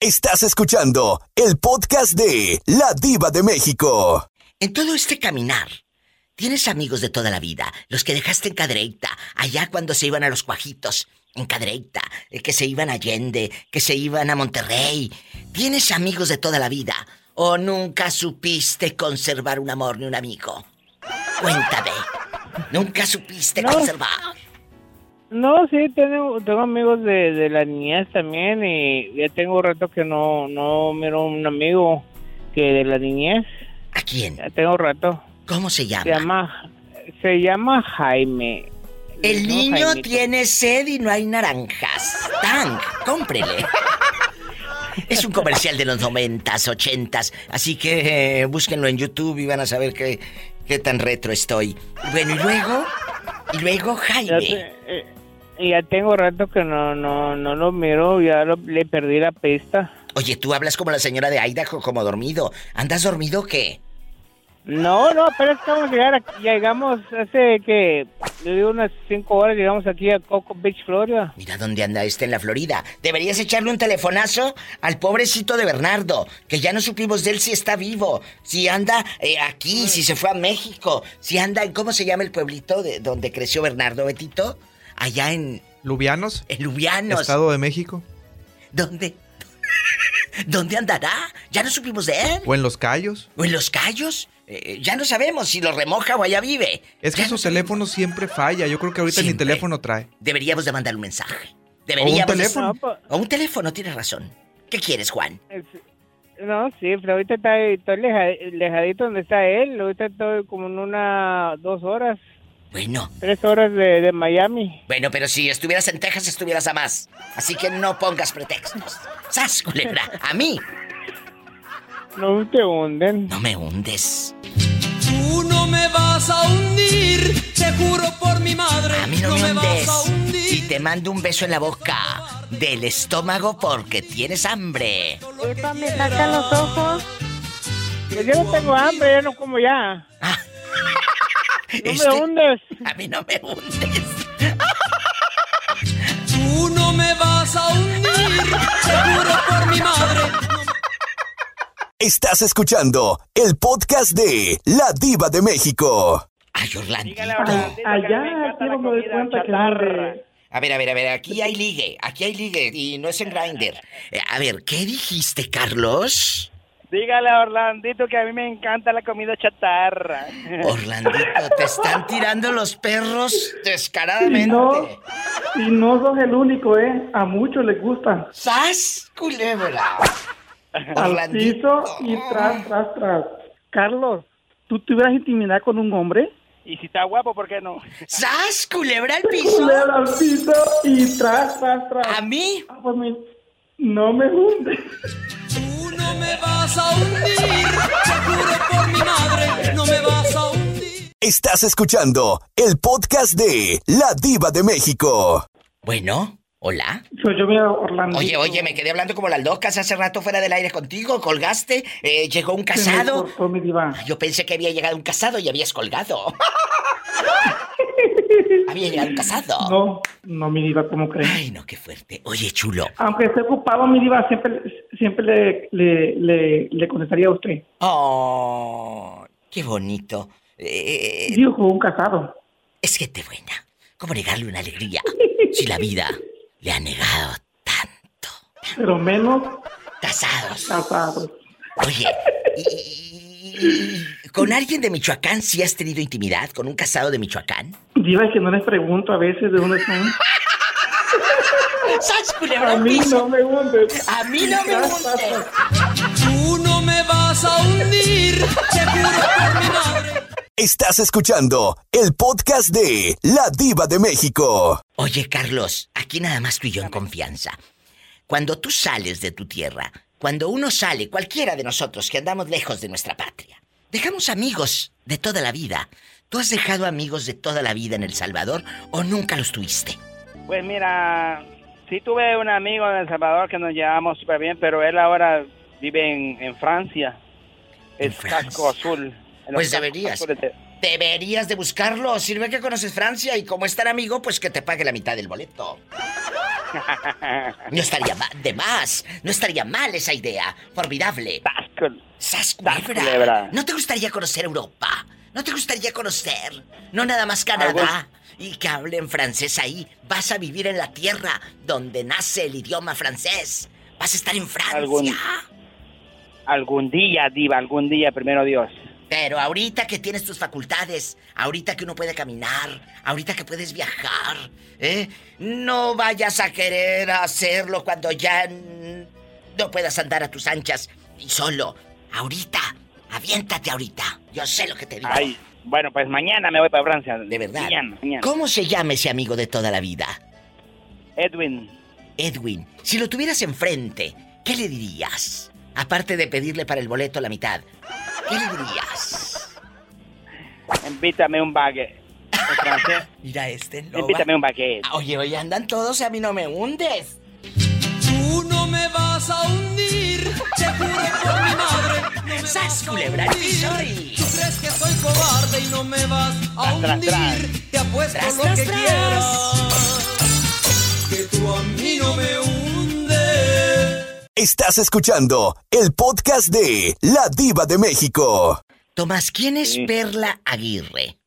S1: Estás escuchando el podcast de La Diva de México.
S2: En todo este caminar, tienes amigos de toda la vida, los que dejaste en Cadreita, allá cuando se iban a los cuajitos, en Cadreita, eh, que se iban a Allende, que se iban a Monterrey. ¿Tienes amigos de toda la vida? ¿O nunca supiste conservar un amor ni un amigo? Cuéntame. ¿Nunca supiste
S13: No.
S2: conservar?
S14: No, sí, tengo, tengo amigos de, de la niñez también y ya tengo un rato que no, no miro un amigo que de la niñez.
S2: ¿A quién?
S14: Ya tengo rato.
S2: ¿Cómo se llama?
S14: Se llama, se llama Jaime.
S2: El
S14: No,
S2: niño
S14: Jaimito.
S2: tiene sed y no hay naranjas. Tank, cómprele. Es un comercial de los noventas, ochentas, así que eh, búsquenlo en YouTube y van a saber qué, qué tan retro estoy. Bueno, y luego, y luego Jaime.
S14: eh, ya tengo rato que no, no, no lo miro, ya lo- le perdí la pista.
S2: Oye, tú hablas como la señora de Idaho, como dormido. ¿Andas dormido o qué?
S14: No, no, pero es que vamos a llegar aquí, ya llegamos hace que, digo unas cinco horas, llegamos aquí a Coco Beach, Florida.
S2: Mira dónde anda este en la Florida. Deberías echarle un telefonazo al pobrecito de Bernardo, que ya no supimos de él si está vivo, si anda eh, aquí, si se fue a México, si anda en, ¿cómo se llama el pueblito de donde creció Bernardo, Betito? Allá en...
S15: ¿Lubianos?
S2: En Lubianos.
S15: Estado de México.
S2: ¿Dónde? <laughs> ¿Dónde andará? Ya no supimos de él.
S15: ¿O en Los Cayos?
S2: ¿O en Los Cayos? Eh, ya no sabemos si lo remoja o allá vive.
S15: Es que su teléfono siempre falla. Yo creo que ahorita ni
S2: Siempre.
S15: teléfono trae.
S2: Deberíamos de mandar un mensaje. Deberíamos de-
S15: teléfono.
S2: O un teléfono, tienes razón. ¿Qué quieres, Juan?
S14: No, sí, pero ahorita está, estoy leja- lejadito donde está él, ahorita estoy como en una, dos horas,
S2: Bueno,
S14: tres horas de, de Miami.
S2: bueno, pero si estuvieras en Texas estuvieras a más. Así que no pongas pretextos. ¡Sas, culebra! A mí
S14: No te hunden.
S2: no me hundes.
S5: Tú no me vas a hundir, te juro por mi madre.
S2: A mí no, me,
S5: vas
S2: hundes.
S5: a hundir.
S2: Y te mando un beso en la boca del estómago porque tienes hambre.
S13: Epa, me sacan los ojos.
S14: Pues yo no tengo hambre, ya no como ya. No
S2: Este-
S14: me hundes.
S2: A mí no me hundes.
S5: Tú no me vas a hundir, te juro por mi madre.
S1: Estás escuchando el podcast de La Diva de México.
S2: Ay, Orlando.
S16: Allá, quiero me doy cuenta que
S2: A ver, a ver, a ver, aquí hay ligue, aquí hay ligue y no es en Grindr. Eh, a ver, ¿qué dijiste, Carlos?
S17: Dígale a Orlandito que a mí me encanta la comida chatarra.
S2: Orlandito, te están tirando los perros
S16: Y
S2: descaradamente.
S16: no, y no sos el único, ¿eh? A muchos les gusta.
S2: ¡Sas, culebra!
S16: Al piso y tras, tras, tras. Carlos, ¿tú tuvieras intimidad con un hombre?
S17: Y si está guapo, ¿por qué no?
S2: ¡Sas, culebra al piso!
S16: Culebra al piso y tras, tras, tras.
S2: ¿A mí?
S16: Ah, pues mi- no me hunde.
S5: Tú no me vas a hundir, te juro por mi madre, no me vas a hundir.
S1: Estás escuchando el podcast de La Diva de México.
S2: Bueno, hola.
S16: Soy yo, Orlando.
S2: Oye, oye, me quedé hablando como las locas hace rato fuera del aire contigo, colgaste, eh, llegó un
S16: me
S2: casado.
S16: cortó mi diva.
S2: Yo pensé que había llegado un casado y habías colgado. <laughs> había llegado un casado.
S16: No, no, mi diva, ¿cómo crees?
S2: Ay, no, qué fuerte. Oye, chulo.
S16: Aunque esté ocupado, mi diva, siempre, siempre le, le, le, le contestaría a usted.
S2: Oh, qué bonito. Eh,
S16: Dijo un casado.
S2: es gente buena. ¿Cómo negarle una alegría si la vida le ha negado
S16: Pero menos
S2: casados?
S16: casados.
S2: Oye, y- y- ¿con alguien de Michoacán sí has tenido intimidad? ¿Con un casado de Michoacán?
S16: Diva, que no les pregunto a veces de dónde son.
S2: ¡Sas, culebra
S16: A mí no me hundes.
S2: A mí no me hundes.
S5: Tú no me vas a hundir, te juro por mi madre.
S1: Estás escuchando el podcast de La Diva de México.
S2: Oye, Carlos, aquí nada más tú y yo en confianza. Cuando tú sales de tu tierra, cuando uno sale, cualquiera de nosotros que andamos lejos de nuestra patria, dejamos amigos de toda la vida. ¿Tú has dejado amigos de toda la vida en El Salvador o nunca los tuviste?
S17: Pues mira, sí tuve un amigo en El Salvador que nos llevamos súper bien, pero él ahora vive en, en Francia. Es casco azul.
S2: Pues deberías. Deberías de buscarlo. Sirve que conoces Francia y como es tan amigo, pues que te pague la mitad del boleto. <laughs> No estaría ma- de más. No estaría mal esa idea. Formidable. ¿No te gustaría conocer Europa? ¿No te gustaría conocer? No nada más Canadá. Y que hablen francés ahí. Vas a vivir en la tierra donde nace el idioma francés. Vas a estar en Francia.
S17: Algún, algún día, Diva, algún día, primero Dios.
S2: Pero ahorita que tienes tus facultades, ahorita que uno puede caminar, ahorita que puedes viajar, ¿eh? No vayas a querer hacerlo cuando ya no puedas andar a tus anchas y solo. Ahorita, aviéntate ahorita. Yo sé lo que te digo.
S17: Ay, bueno, pues mañana me voy para Francia.
S2: De verdad.
S17: Mañana, mañana.
S2: ¿Cómo se llama ese amigo de toda la vida?
S17: Edwin.
S2: Edwin. Si lo tuvieras enfrente, ¿qué le dirías? Aparte de pedirle para el boleto la mitad. ¿Qué le dirías?
S17: Invítame un baguette. <laughs>
S2: Mira este, loba.
S17: Invítame un baguette.
S2: Oye, oye, andan todos y a mí no me hundes.
S5: Tú no me vas a hundir, te juro por mi madre. No
S2: ¡Sas, culebra, soy!
S5: Tú crees que soy cobarde y no me vas a
S17: Tras,
S5: hundir.
S17: tras.
S5: Te apuesto
S2: Tras,
S5: lo
S2: tras,
S5: que
S2: tras.
S5: quieras. Que tú a mí no me hundes.
S1: Estás escuchando el podcast de La Diva de México.
S2: Tomás, ¿quién es
S10: Sí.
S2: Perla Aguirre?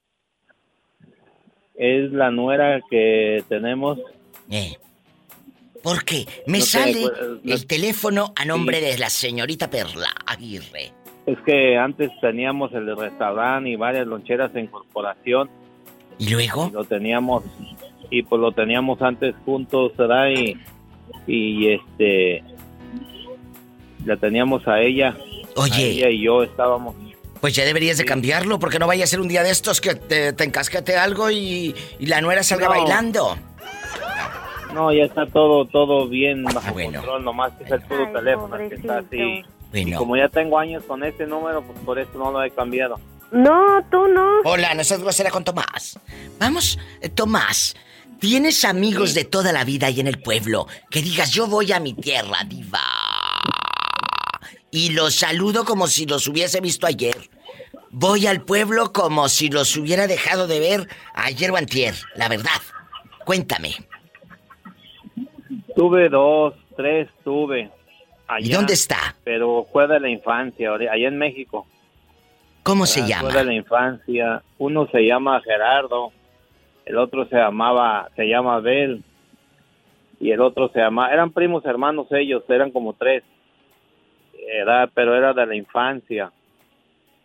S10: Es la nuera que tenemos.
S2: Eh. Porque me
S10: No te
S2: sale
S10: acuerdas, no-
S2: el teléfono a nombre
S10: Sí.
S2: de la señorita Perla Aguirre.
S10: Es que antes teníamos el restaurante y varias loncheras en corporación.
S2: ¿Y luego?
S10: Lo teníamos, y pues lo teníamos antes juntos, ¿verdad? Y, y este, la teníamos a ella.
S2: Oye.
S10: A ella y yo estábamos.
S2: Pues ya deberías de cambiarlo, porque no vaya a ser un día de estos que te, te encasquete algo y, y la nuera salga
S10: No.
S2: bailando.
S10: No, ya está todo, todo bien bajo
S2: Ah, bueno.
S10: control, nomás que es el puro teléfono que está así. Y
S2: Bueno.
S10: como ya tengo años con este número, pues por eso no lo he cambiado.
S13: No, tú no.
S2: Hola, no seas grosera con Tomás. Vamos, eh, Tomás. ¿Tienes amigos de toda la vida ahí en el pueblo? Que digas, yo voy a mi tierra, diva. Y los saludo como si los hubiese visto ayer. Voy al pueblo como si los hubiera dejado de ver ayer o antier, la verdad. Cuéntame.
S10: Tuve dos, tres, tuve. Allá,
S2: ¿Y dónde está?
S10: Pero fue de la infancia, allá en México.
S2: ¿Cómo se
S10: Ah,
S2: llama?
S10: Fue de la infancia. Uno se llama Gerardo, el otro se llamaba, se llama Abel, y el otro se llama, eran primos hermanos ellos, eran como tres, era, pero era de la infancia.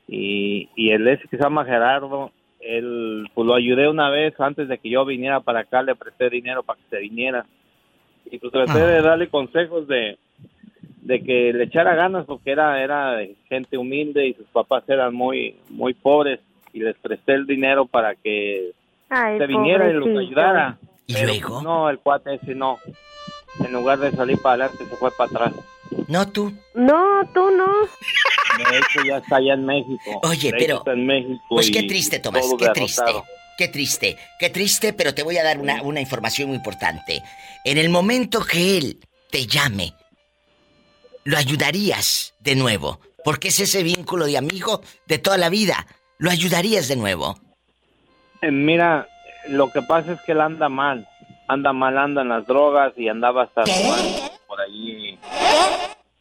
S10: Y, y el ese que se llama Gerardo, él, pues lo ayudé una vez antes de que yo viniera para acá, le presté dinero para que se viniera. Y pues traté de darle consejos de, de que le echara ganas porque era, era gente humilde y sus papás eran muy, muy pobres y les presté el dinero para que
S13: Ay,
S10: se viniera y los ayudara.
S2: ¿Y
S10: Pero,
S2: luego?
S10: no, el cuate ese no. En lugar de salir para adelante se fue para atrás.
S2: No tú.
S13: No, tú no.
S10: De hecho ya está allá en México.
S2: Oye,
S10: De
S2: pero-
S10: está en México
S2: Pues qué triste, Tomás, qué triste. Qué triste, qué triste, pero te voy a dar una, una información muy importante. En el momento que él te llame, lo ayudarías de nuevo, porque es ese vínculo de amigo de toda la vida. Lo ayudarías de nuevo.
S10: Eh, Mira, lo que pasa es que él anda mal. Anda mal, anda en las drogas y andaba hasta robando por allí.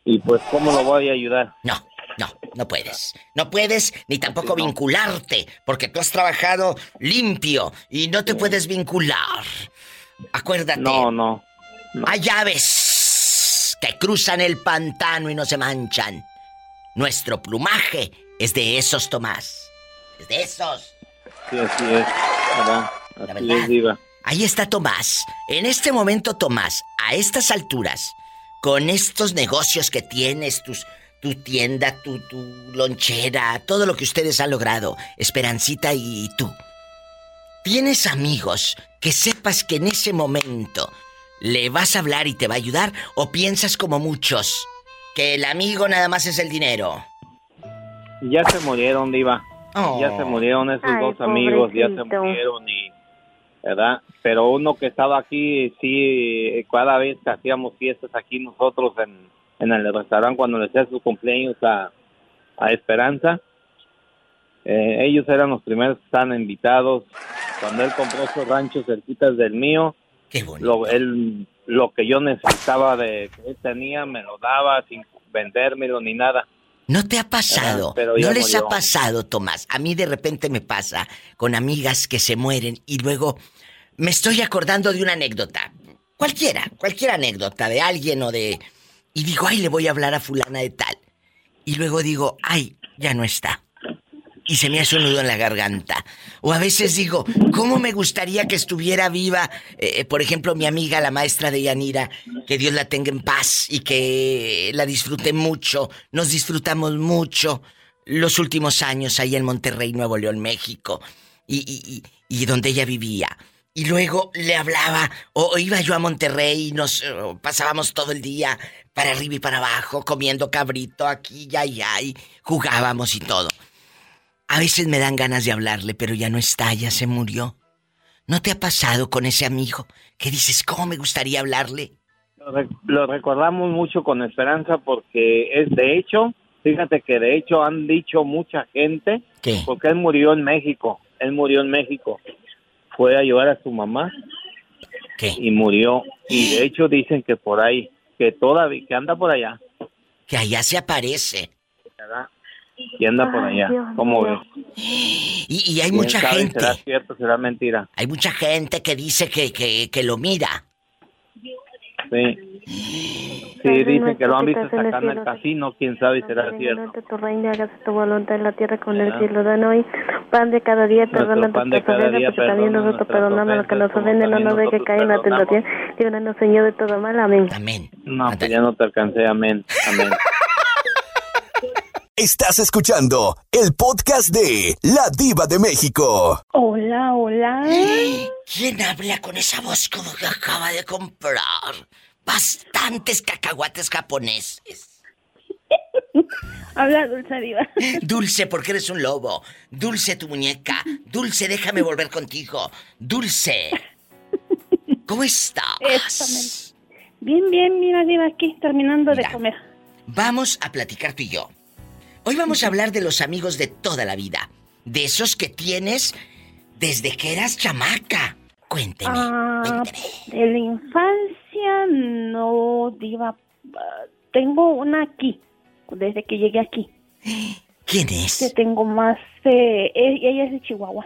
S10: Y pues, ¿cómo lo voy a ayudar?
S2: No, no, no puedes. No puedes ni tampoco vincularte, porque tú has trabajado limpio y no te puedes vincular. Acuérdate.
S10: No, no.
S2: Hay aves que cruzan el pantano y no se manchan. Nuestro plumaje es de esos, Tomás. Es de esos.
S10: Sí, así es. ¿verdad? Así
S2: verdad.
S10: es, Diva.
S2: Ahí está Tomás. En este momento, Tomás, a estas alturas, con estos negocios que tienes, tus, tu tienda, tu, tu lonchera, todo lo que ustedes han logrado, Esperancita y tú, ¿tienes amigos que sepas que en ese momento le vas a hablar y te va a ayudar? ¿O piensas como muchos, que el amigo nada más es el dinero?
S10: Ya se murieron, Diva.
S2: Oh.
S10: Ya se murieron esos
S13: Ay,
S10: dos amigos, ya se murieron y... ¿Verdad? Pero uno que estaba aquí, sí, cada vez que hacíamos fiestas aquí nosotros en, en el restaurante, cuando le hacía su cumpleaños a, a Esperanza, eh, ellos eran los primeros que estaban invitados. Cuando él compró esos ranchos cerquitas del mío, lo, él, lo que yo necesitaba de que él tenía, me lo daba sin vendérmelo ni nada.
S2: ¿No te ha pasado? ¿No les ha pasado, Tomás? A mí de repente me pasa con amigas que se mueren y luego me estoy acordando de una anécdota. Cualquiera, cualquier anécdota de alguien o de... Y digo, ay, le voy a hablar a fulana de tal. Y luego digo, ay, ya no está. Y se me hace un en la garganta. O a veces digo, ¿cómo me gustaría que estuviera viva, eh, por ejemplo, mi amiga, la maestra de Yanira, que Dios la tenga en paz y que la disfrute mucho, nos disfrutamos mucho los últimos años ahí en Monterrey, Nuevo León, México, y, y- y- donde ella vivía. Y luego le hablaba, o, o iba yo a Monterrey y nos eh, pasábamos todo el día para arriba y para abajo, comiendo cabrito aquí y allá, y jugábamos y todo. A veces me dan ganas de hablarle, pero ya no está, ya se murió. ¿No te ha pasado con ese amigo que dices, ¿cómo me gustaría hablarle?
S10: Lo, lo recordamos mucho con esperanza porque es de hecho, fíjate que de hecho han dicho mucha gente,
S2: ¿Qué?
S10: porque él murió en México, él murió en México, fue a llevar a su mamá y murió y de hecho dicen que por ahí, que todavía, que anda por allá,
S2: Que allá se aparece.
S10: ¿verdad? Y anda por
S2: Ay,
S10: allá,
S2: Dios
S10: ¿cómo
S2: mío.
S10: ves? <gasps>
S2: Y, y hay
S10: ¿Quién
S2: mucha
S10: sabe,
S2: gente.
S10: ¿Será cierto, será mentira?
S2: Hay mucha gente que dice que, que, que lo mira.
S10: Sí. Sí, dicen que lo han visto
S3: estás en el
S10: sacando el casino, quién sabe si será cierto.
S3: Tu reino, hágase tu voluntad en la tierra como en el cielo. Danos hoy pan de cada día, perdona nuestras ofensas, porque también nosotros perdonamos a los que nos ofenden, no nos deje
S10: también
S3: caer en la tentación. Líbranos, Señor, de todo mal. Amén.
S2: Amén.
S10: No, pues ya no te alcancé, amén, amén. <laughs>
S1: Estás escuchando el podcast de La Diva de México.
S3: Hola, hola.
S2: ¿Quién habla con esa voz como que acaba de comprar? Bastantes cacahuates japoneses. <laughs>
S3: Habla Dulce Diva.
S2: Dulce, porque eres un lobo. Dulce, tu muñeca. Dulce, déjame volver contigo. Dulce. ¿Cómo estás?
S3: Exactamente. Bien, bien, mira, Diva, aquí terminando de comer.
S2: Vamos a platicar tú y yo. Hoy vamos a hablar de los amigos de toda la vida. De esos que tienes desde que eras chamaca. Cuénteme.
S3: Ah, de la infancia, no, Diva. Tengo una aquí, desde que llegué aquí.
S2: ¿Quién es?
S3: Que tengo más. eh, ella es de Chihuahua.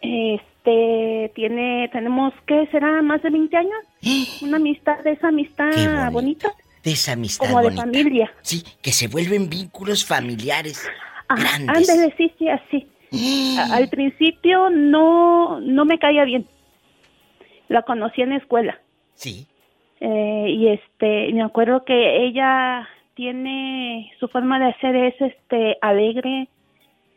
S3: Este, tiene, tenemos, ¿qué será? ¿Más de 20 años? <gasps> Una amistad, de esa amistad bonita.
S2: De esa amistad
S3: Como de
S2: bonita.
S3: familia.
S2: Sí, que se vuelven vínculos familiares
S3: Ah,
S2: grandes.
S3: Ándale, sí, sí, así. Al <gasps> principio no, no me caía bien. La conocí en la escuela.
S2: Sí.
S3: Eh, y este, me acuerdo que ella tiene su forma de hacer es este alegre,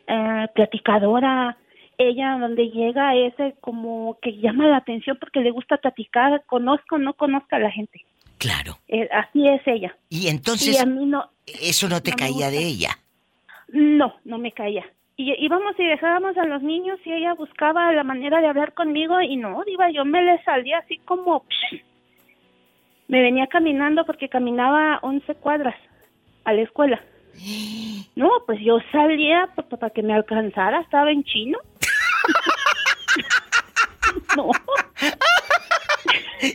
S3: eh, platicadora. Ella donde llega es eh, como que llama la atención porque le gusta platicar, conozca o no conozca a la gente.
S2: Claro.
S3: Eh, así es ella.
S2: Y entonces,
S3: Y a mí no,
S2: eso no te
S3: no
S2: caía de ella.
S3: no, no me caía. Y íbamos y dejábamos a los niños y ella buscaba la manera de hablar conmigo y no, iba yo me le salía así como... Me venía caminando porque caminaba 11 cuadras a la escuela. <gasps> No, pues yo salía pa- para que me alcanzara, estaba en chino. <laughs> <laughs> no. <laughs>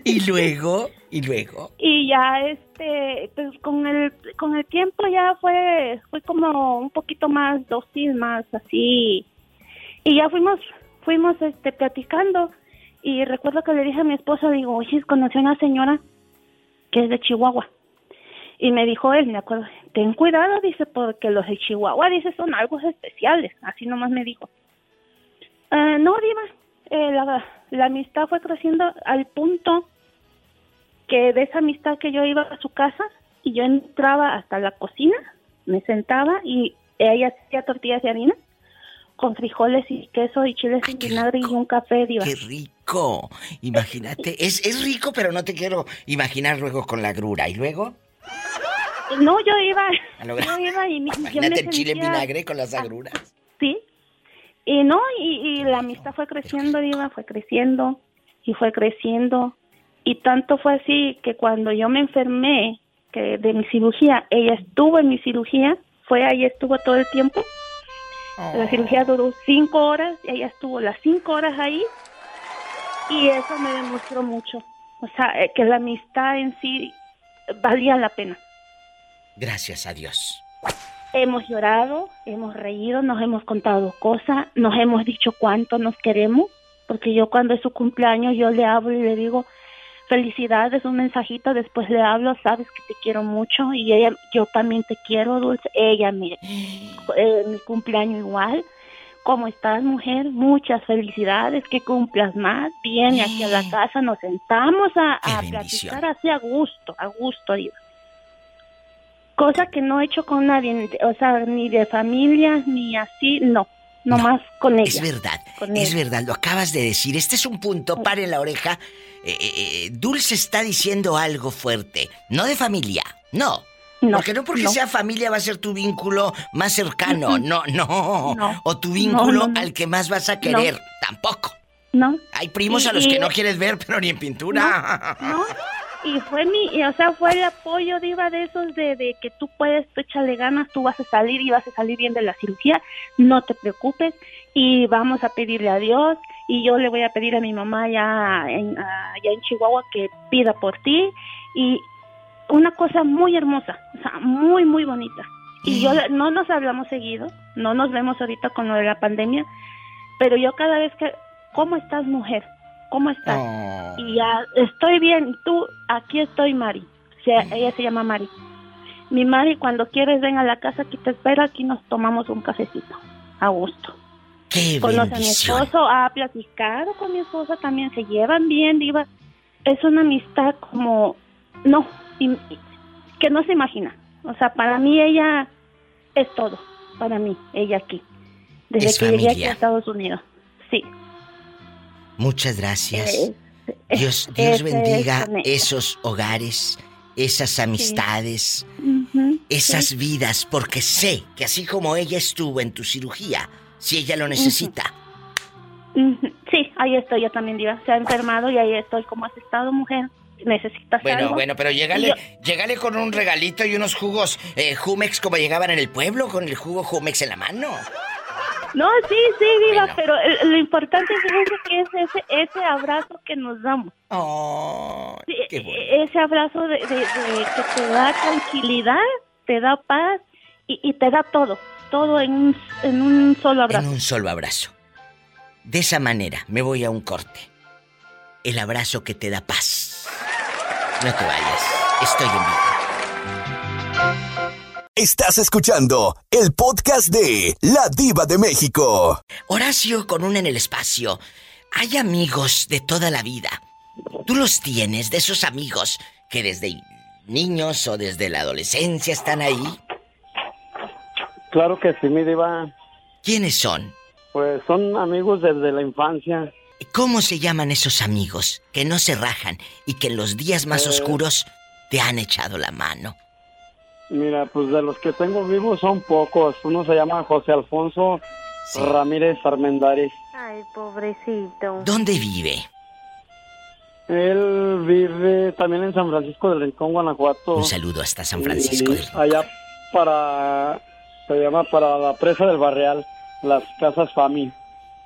S2: Y luego, y luego.
S3: Y ya este, pues con el con el tiempo ya fue fue como un poquito más dócil, más así. Y ya fuimos fuimos este platicando y recuerdo que le dije a mi esposo, digo, "Oye, conocí a una señora que es de Chihuahua." Y me dijo él, me acuerdo, "Ten cuidado", dice, "porque los de Chihuahua dice son algo especiales." Así nomás me dijo. "Eh, no, Diva, eh, la, la amistad fue creciendo al punto que de esa amistad que yo iba a su casa y yo entraba hasta la cocina, me sentaba y ella hacía tortillas de harina con frijoles y queso y chiles en vinagre y un café, diva.
S2: ¡Qué rico! Imagínate. Es, es rico, pero no te quiero imaginar luego con la grura. ¿Y luego?
S3: No, yo iba, yo iba y mi- <laughs> yo me
S2: Imagínate el chile en vinagre con las agruras.
S3: Sí. Y no, y, y la amistad fue creciendo, Diva, fue creciendo y fue creciendo. Y tanto fue así que cuando yo me enfermé que de mi cirugía, ella estuvo en mi cirugía, fue ahí, estuvo todo el tiempo. La cirugía duró cinco horas y ella estuvo las cinco horas ahí. Y eso me demostró mucho. O sea, eh, que la amistad en sí valía la pena.
S2: Gracias a Dios.
S3: Hemos llorado, hemos reído, nos hemos contado cosas, nos hemos dicho cuánto nos queremos, porque yo cuando es su cumpleaños yo le hablo y le digo, felicidades, un mensajito, después le hablo, sabes que te quiero mucho y ella, yo también te quiero, Dulce. Ella, mire, eh, mi cumpleaños igual. ¿Cómo estás, mujer? Muchas felicidades, que cumplas más. Viene aquí a la casa, nos sentamos a, a platicar así a gusto, a gusto, digo. Cosa que no he hecho con nadie, o sea, ni de familia, ni así, no. Nomás con ella.
S2: Es verdad,
S3: Con
S2: es
S3: ella.
S2: verdad, lo acabas de decir. Este es un punto, pare la oreja. Eh, eh, eh, Dulce está diciendo algo fuerte, no de familia, no. porque no porque
S3: no.
S2: sea familia va a ser tu vínculo más cercano, no, no,
S3: No.
S2: O tu vínculo
S3: No, no, no.
S2: al que más vas a querer, tampoco.
S3: ¿No?
S2: Hay primos
S3: Y-
S2: a los que no quieres ver, pero ni en pintura.
S3: ¿no? <laughs> Y fue mi, y, o sea, fue el apoyo, Diva, de esos de, de que tú puedes, tú échale ganas, tú vas a salir y vas a salir bien de la cirugía, no te preocupes y vamos a pedirle a Dios y yo le voy a pedir a mi mamá allá en, allá en Chihuahua que pida por ti y una cosa muy hermosa, o sea, muy, muy bonita. Y yo no nos hablamos seguido, no nos vemos ahorita con lo de la pandemia, pero yo cada vez que, ¿cómo estás mujer? ¿Cómo estás? Y ya estoy bien, y tú, aquí estoy Mari, o sea, ella se llama Mari. Mi Mari, cuando quieres ven a la casa, aquí te espera, aquí nos tomamos un cafecito, a gusto.
S2: Qué
S3: Conoce a mi
S2: bendición.
S3: esposo, ha platicado con mi esposa también, se llevan bien, diva. Es una amistad como, no, que no se imagina. O sea, para mí ella es todo, para mí, ella aquí. Desde
S2: Es
S3: que llegué aquí
S2: familia.
S3: a Estados Unidos. Sí.
S2: Muchas gracias.
S3: Eh,
S2: Dios, <laughs> Dios
S3: ese
S2: bendiga esos hogares, esas amistades, esas vidas, porque sé que así como ella estuvo en tu cirugía, si ella lo necesita,
S3: Sí, ahí estoy yo también, Diva. Se ha enfermado y ahí estoy. como has estado, mujer? ¿Necesitas
S2: Bueno,
S3: algo?
S2: bueno, pero
S3: yo-
S2: llégale con un regalito y unos jugos eh, Jumex como llegaban en el pueblo, con el jugo Jumex en la mano.
S3: No, sí, sí, Diva, pero el- lo importante es que es ese, ese abrazo que nos damos. Sí, e- ese abrazo de, de- de que te da tranquilidad, te da paz y, y te da todo. Todo en un, en un solo abrazo.
S2: En un solo abrazo. De esa manera me voy a un corte. El abrazo que te da paz. No te vayas. Estoy en vivo.
S1: Estás escuchando el podcast de La Diva de México.
S2: Horacio con un en el espacio. Hay amigos de toda la vida. Tú los tienes, de esos amigos que desde niños o desde la adolescencia están ahí.
S18: Claro que sí, mi diva.
S2: ¿Quiénes son?
S18: Pues son amigos desde la infancia.
S2: ¿Cómo se llaman esos amigos que no se rajan y que en los días más
S18: Eh.
S2: oscuros te han echado la mano?
S18: Mira, pues de los que tengo vivos son pocos. Uno se llama José Alfonso Ramírez Armendáriz.
S3: Ay, pobrecito.
S2: ¿Dónde vive?
S18: Él vive también en San Francisco del Rincón, Guanajuato.
S2: Un saludo hasta San Francisco
S18: Allá para, se llama para la presa del Barreal, las casas Fami.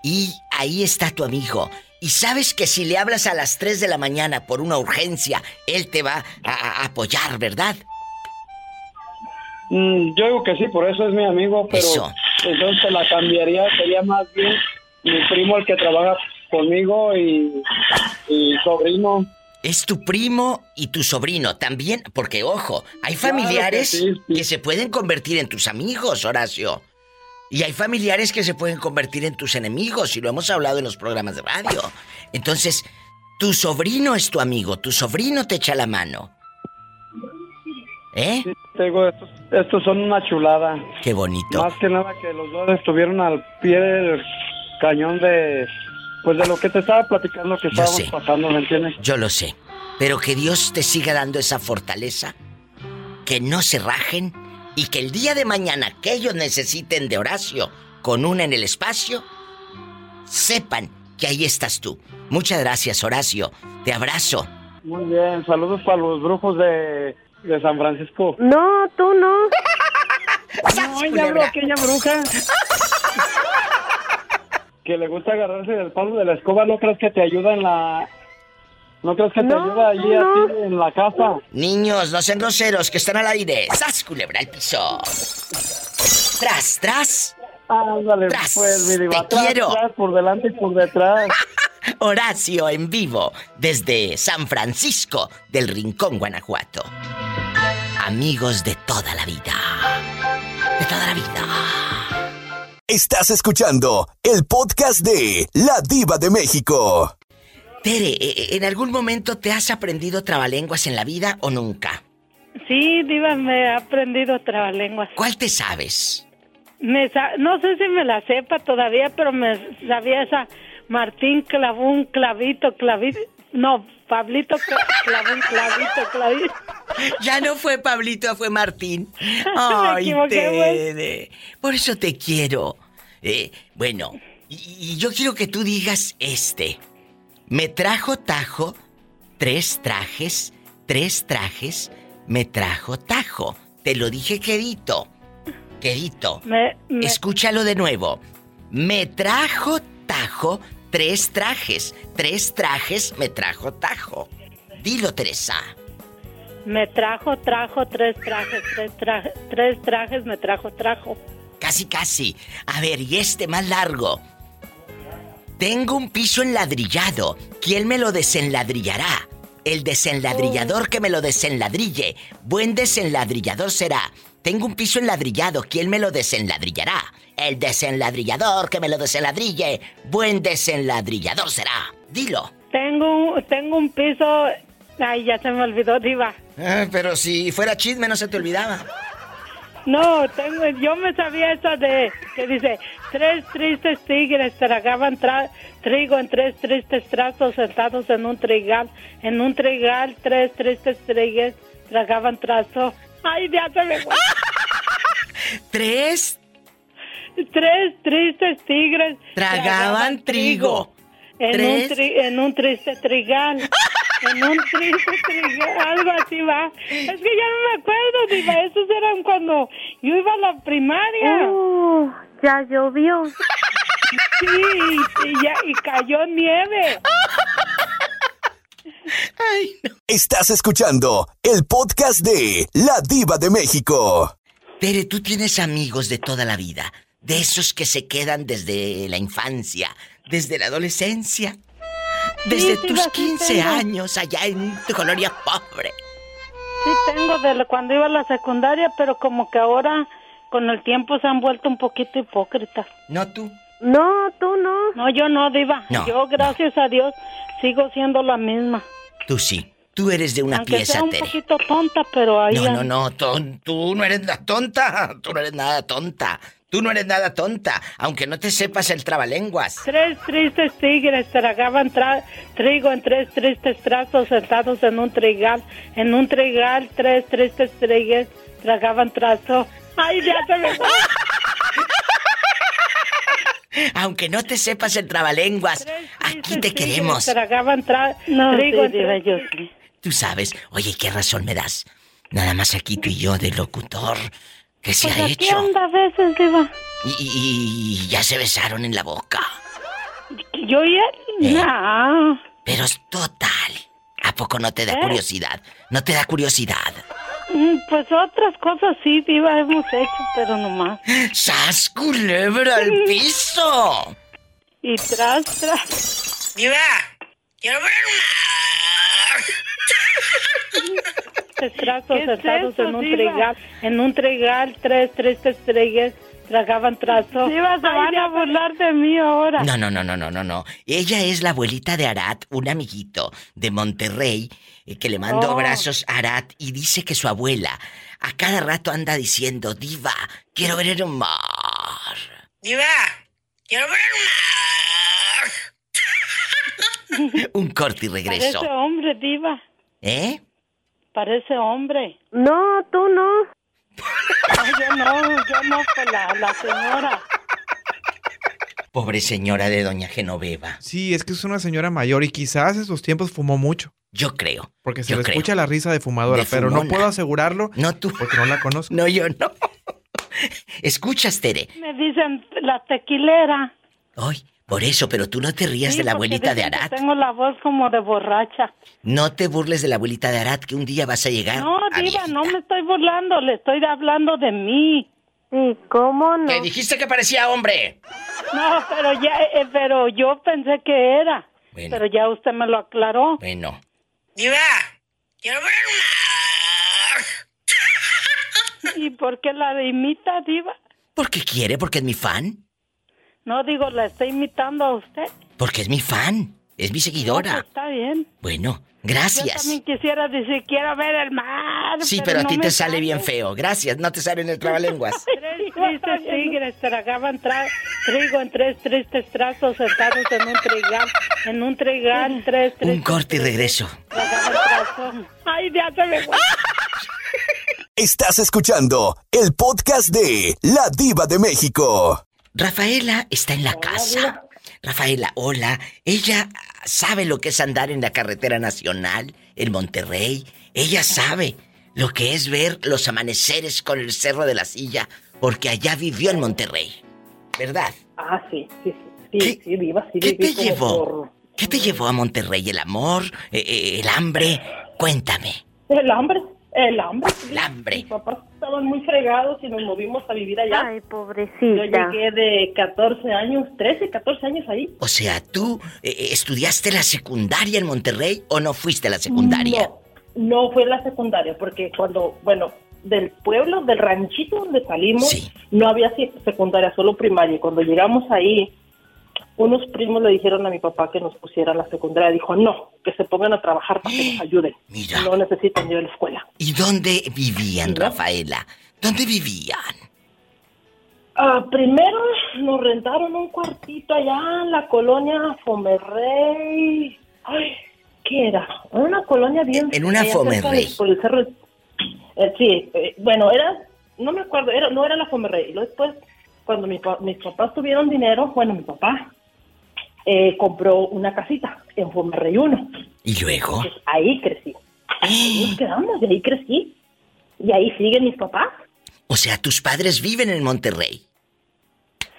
S2: Y ahí está tu amigo. Y sabes que si le hablas a las 3 de la mañana por una urgencia, él te va a, a apoyar, ¿verdad?
S18: Mm, yo digo que sí, por eso es mi amigo, pero
S2: Eso.
S18: entonces la cambiaría, sería más bien mi primo el que trabaja conmigo y, y sobrino.
S2: Es tu primo y tu sobrino también, porque ojo, hay
S18: Claro que
S2: familiares
S18: sí,
S2: que se pueden convertir en tus amigos, Horacio. Y hay familiares que se pueden convertir en tus enemigos, y lo hemos hablado en los programas de radio. Entonces, tu sobrino es tu amigo, tu sobrino te echa la mano. ¿Eh?
S18: Te digo, estos, estos son una chulada.
S2: Qué bonito.
S18: Más que nada que los dos estuvieron al pie del cañón de, pues de lo que te estaba platicando que
S2: Yo
S18: estábamos
S2: sé.
S18: pasando, ¿me entiendes?
S2: Yo lo sé. Pero que Dios te siga dando esa fortaleza. Que no se rajen. Y que el día de mañana que ellos necesiten de Horacio con una en el espacio, sepan que ahí estás tú. Muchas gracias, Horacio. Te abrazo.
S18: Muy bien, saludos para los brujos de, de San Francisco.
S3: No, tú no.
S18: No, hablo aquella bruja. que le gusta agarrarse del palo de la escoba, ¿no crees que te ayuda en la... ¿No crees que te
S2: No,
S18: ayuda allí a ti en la casa?
S2: Niños, no sean groseros, que están al aire. ¡Sas, culebra, al piso! ¡Tras, tras!
S18: Ándale,
S2: Tras,
S18: pues, mi diva,
S2: te quiero.
S18: por delante y por detrás. <laughs>
S2: Horacio en vivo desde San Francisco del Rincón, Guanajuato. Amigos de toda la vida. De toda la vida.
S1: Estás escuchando el podcast de La Diva de México.
S2: Tere, ¿e- ¿en algún momento te has aprendido trabalenguas en la vida o nunca?
S19: Sí, Diva, me he aprendido trabalenguas.
S2: ¿Cuál te sabes?
S19: Me sa- no sé si me la sepa todavía, pero me sabía esa Martín clavó un clavito, clavito. No, Pablito cla- clavó un clavito, clavito.
S2: Ya no fue Pablito, fue Martín. <laughs> Ay. Tere. Por eso te quiero. Eh, bueno, y, y yo quiero que tú digas este. Me trajo Tajo tres trajes, tres trajes, me trajo Tajo. Te lo dije quedito. Quedito.
S19: Me, me-
S2: Escúchalo de nuevo. Me trajo Tajo tres trajes. Tres trajes me trajo Tajo. Dilo, Teresa.
S19: me trajo, trajo tres trajes, tres, traje- tres trajes, me trajo, trajo.
S2: Casi, casi. A ver, y este más largo. Tengo un piso enladrillado. ¿Quién me lo desenladrillará? El desenladrillador que me lo desenladrille. Buen desenladrillador será. Tengo un piso enladrillado. ¿Quién me lo desenladrillará? El desenladrillador que me lo desenladrille. Buen desenladrillador será. Dilo.
S19: Tengo, un- tengo un piso. Ay, ya se me olvidó, Diva.
S2: Ah, pero si fuera chisme no se te olvidaba.
S19: No, tengo, yo me sabía esa de que dice tres tristes tigres tragaban tra- trigo en tres tristes trazos sentados en un trigal, en un trigal tres tristes tigres tragaban trazo. Ay, ya se me fue. <laughs>
S2: Tres
S19: Tres tristes tigres
S2: tragaban trigo.
S19: en
S2: Tres.
S19: un, tri- en un triste trigal. <laughs> En un triste trigal, algo así va. Es que ya no me acuerdo, Diva. Esos eran cuando yo iba a la primaria.
S3: Uh, ya llovió.
S19: Sí, y, ya, y cayó nieve. <laughs>
S1: Estás escuchando el podcast de La Diva de México.
S2: Tere, tú tienes amigos de toda la vida, de esos que se quedan desde la infancia, desde la adolescencia, desde
S19: sí,
S2: tus
S19: sí
S2: 15
S19: tengo.
S2: años allá en tu colonia pobre.
S19: Sí, tengo de la- cuando iba a la secundaria, pero como que ahora con el tiempo se han vuelto un poquito hipócritas.
S2: ¿No tú?
S19: No, tú no. No, yo no, Diva.
S2: No,
S19: yo, gracias a Dios, sigo siendo la misma.
S2: Tú sí, tú eres de una
S19: Aunque
S2: pieza,
S19: sea un
S2: Tere.
S19: poquito tonta, pero ahí...
S2: No, no, no, ton- tú no eres la tonta, tú no eres nada tonta, tú no eres nada tonta, aunque no te sepas el trabalenguas.
S19: Tres tristes tigres tragaban tra- trigo en tres tristes trazos sentados en un trigal. En un trigal, tres tristes tigres tragaban trazo. Ay, ya se me fue. <laughs>
S2: Aunque no te sepas el trabalenguas, aquí te queremos.
S3: No.
S2: Tú sabes, oye, ¿qué razón me das? Nada más aquí tú y yo de locutor. ¿Qué se
S19: Pues
S2: ha hecho?
S19: anda a veces, Diva.
S2: Y, y- y ya se besaron en la boca.
S19: Yo y él, no.
S2: Pero es total. ¿A poco no te da
S19: ¿Eh?
S2: curiosidad? ¿No te da curiosidad?
S19: Mm, Pues otras cosas sí, Diva, hemos hecho, pero no más.
S2: ¡Sas, culebra al <laughs> piso!
S19: Y tras, tras.
S2: Diva, quiero ver
S19: Tres trazos
S3: ¿Qué es
S19: en un
S3: Diva?
S19: trigal. En un trigal, tres tristes tigres tragaban trazo.
S3: Diva, se van a
S19: burlar de mí ahora.
S2: No, no, no, no, no, no, no. Ella es la abuelita de Arat, un amiguito de Monterrey, que le mando
S19: Oh.
S2: abrazos a Arat y dice que su abuela a cada rato anda diciendo, Diva, quiero ver el mar. Diva, quiero ver el mar. <laughs> <laughs> un corte y regreso.
S19: Parece hombre, Diva.
S2: ¿Eh?
S19: Parece hombre.
S3: No, tú no. <laughs>
S19: No, yo no, yo no, fue la, la señora.
S2: Pobre señora de Doña Genoveva.
S15: Sí, es que es una señora mayor y quizás en sus tiempos fumó mucho.
S2: Yo creo.
S15: Porque se
S2: Yo
S15: le
S2: creo.
S15: escucha la risa de fumadora,
S2: De
S15: pero no puedo asegurarlo.
S2: No tú.
S15: Porque no la conozco.
S2: No, yo no. <laughs> Escuchas, Tere.
S19: Me dicen la tequilera.
S2: Ay, por eso, pero tú no te rías
S19: Sí,
S2: de la abuelita de Arat.
S19: Tengo la voz como de borracha.
S2: No te burles de la abuelita de Arat, que un día vas a llegar.
S19: No,
S2: a
S19: Diva,
S2: viejita.
S19: no me estoy burlando, le estoy hablando de mí.
S3: ¿Y cómo no?
S2: Que dijiste que parecía hombre.
S19: No, pero ya, eh, pero yo pensé que era.
S15: Bueno.
S19: Pero ya usted me lo aclaró.
S2: Bueno. Diva, quiero ver
S19: ¿Y por qué la imita, Diva?
S2: ¿Por qué quiere? ¿Porque es mi fan?
S19: No, digo, la está imitando a usted.
S2: Porque es mi fan. Es mi seguidora.
S19: No, pues, está bien.
S2: Bueno,
S19: Yo
S2: gracias.
S19: también quisiera decir, quiero ver el mar.
S2: Sí, pero a
S19: no
S2: ti te sale bien feo. Gracias, no te sale en el <laughs> trabalenguas.
S19: Tres tristes tigres tragaban tra- trigo en tres tristes trazos sentados en un trigal. En un trigal, tres
S2: Un
S19: tristes
S2: corte y regreso.
S19: Ay, ya se me fue. <laughs>
S1: Estás escuchando el podcast de La Diva de México.
S2: Rafaela está en la casa. Rafaela, hola. Ella sabe lo que es andar en la carretera nacional en Monterrey. Ella sabe lo que es ver los amaneceres con el cerro de la silla, porque allá vivió en Monterrey. ¿Verdad?
S20: Ah, sí, sí, sí, sí, sí, viva, sí,
S2: ¿Qué te llevó?
S20: por-
S2: ¿Qué te llevó a Monterrey? ¿El amor? Eh, eh, ¿El hambre? Cuéntame.
S20: El hambre, el hambre.
S2: El hambre.
S20: Mis papás estaban muy fregados y nos movimos a vivir allá.
S3: Ay, pobrecita.
S20: Yo llegué de 14 años, 13, 14 años ahí.
S2: O sea, ¿tú eh, eh, estudiaste la secundaria en Monterrey o no fuiste a la secundaria?
S20: No, no fue la secundaria, porque cuando, bueno, del pueblo, del ranchito donde salimos, no había se- secundaria, solo primaria. Y cuando llegamos ahí, unos primos le dijeron a mi papá que nos pusiera la secundaria. Dijo, no, que se pongan a trabajar para que nos <gasps> ayuden. No necesitan ir a la escuela.
S2: ¿Y dónde vivían, Rafaela? ¿Dónde vivían?
S20: Ah, primero nos rentaron un cuartito allá en la colonia Fomerrey. Ay, ¿qué era? Una colonia bien
S2: En una Fomerrey.
S20: de- Por el cerro. Eh, sí, eh, bueno, era, no me acuerdo, era, no era la Fomerrey. Y luego después, cuando mi mis papás tuvieron dinero, bueno, mi papá eh, compró una casita en Fomerrey 1.
S2: ¿Y luego?
S20: Entonces, ahí crecí. Ahí nos quedamos y ahí crecí. Y ahí siguen mis papás.
S2: O sea, tus padres viven en Monterrey.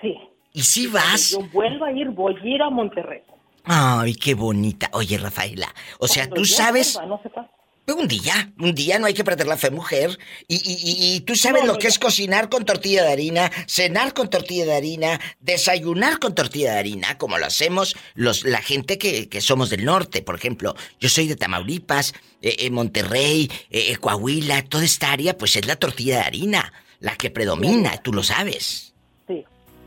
S20: Sí.
S2: ¿Y si vas?
S20: Yo vuelvo a ir, voy a ir a Monterrey.
S2: Ay, qué bonita. Oye, Rafaela, o sea,
S20: Cuando
S2: tú sabes...
S20: vuelva, no sé cuándo.
S2: Un día, un día no hay que perder la fe, mujer. Y, y- y- y tú sabes
S20: No,
S2: lo que es cocinar con tortilla de harina, cenar con tortilla de harina, desayunar con tortilla de harina, como lo hacemos los, la gente que, que somos del norte. Por ejemplo, yo soy de Tamaulipas, eh, eh, Monterrey, eh, eh, Coahuila, toda esta área, pues es la tortilla de harina, la que predomina, tú lo sabes.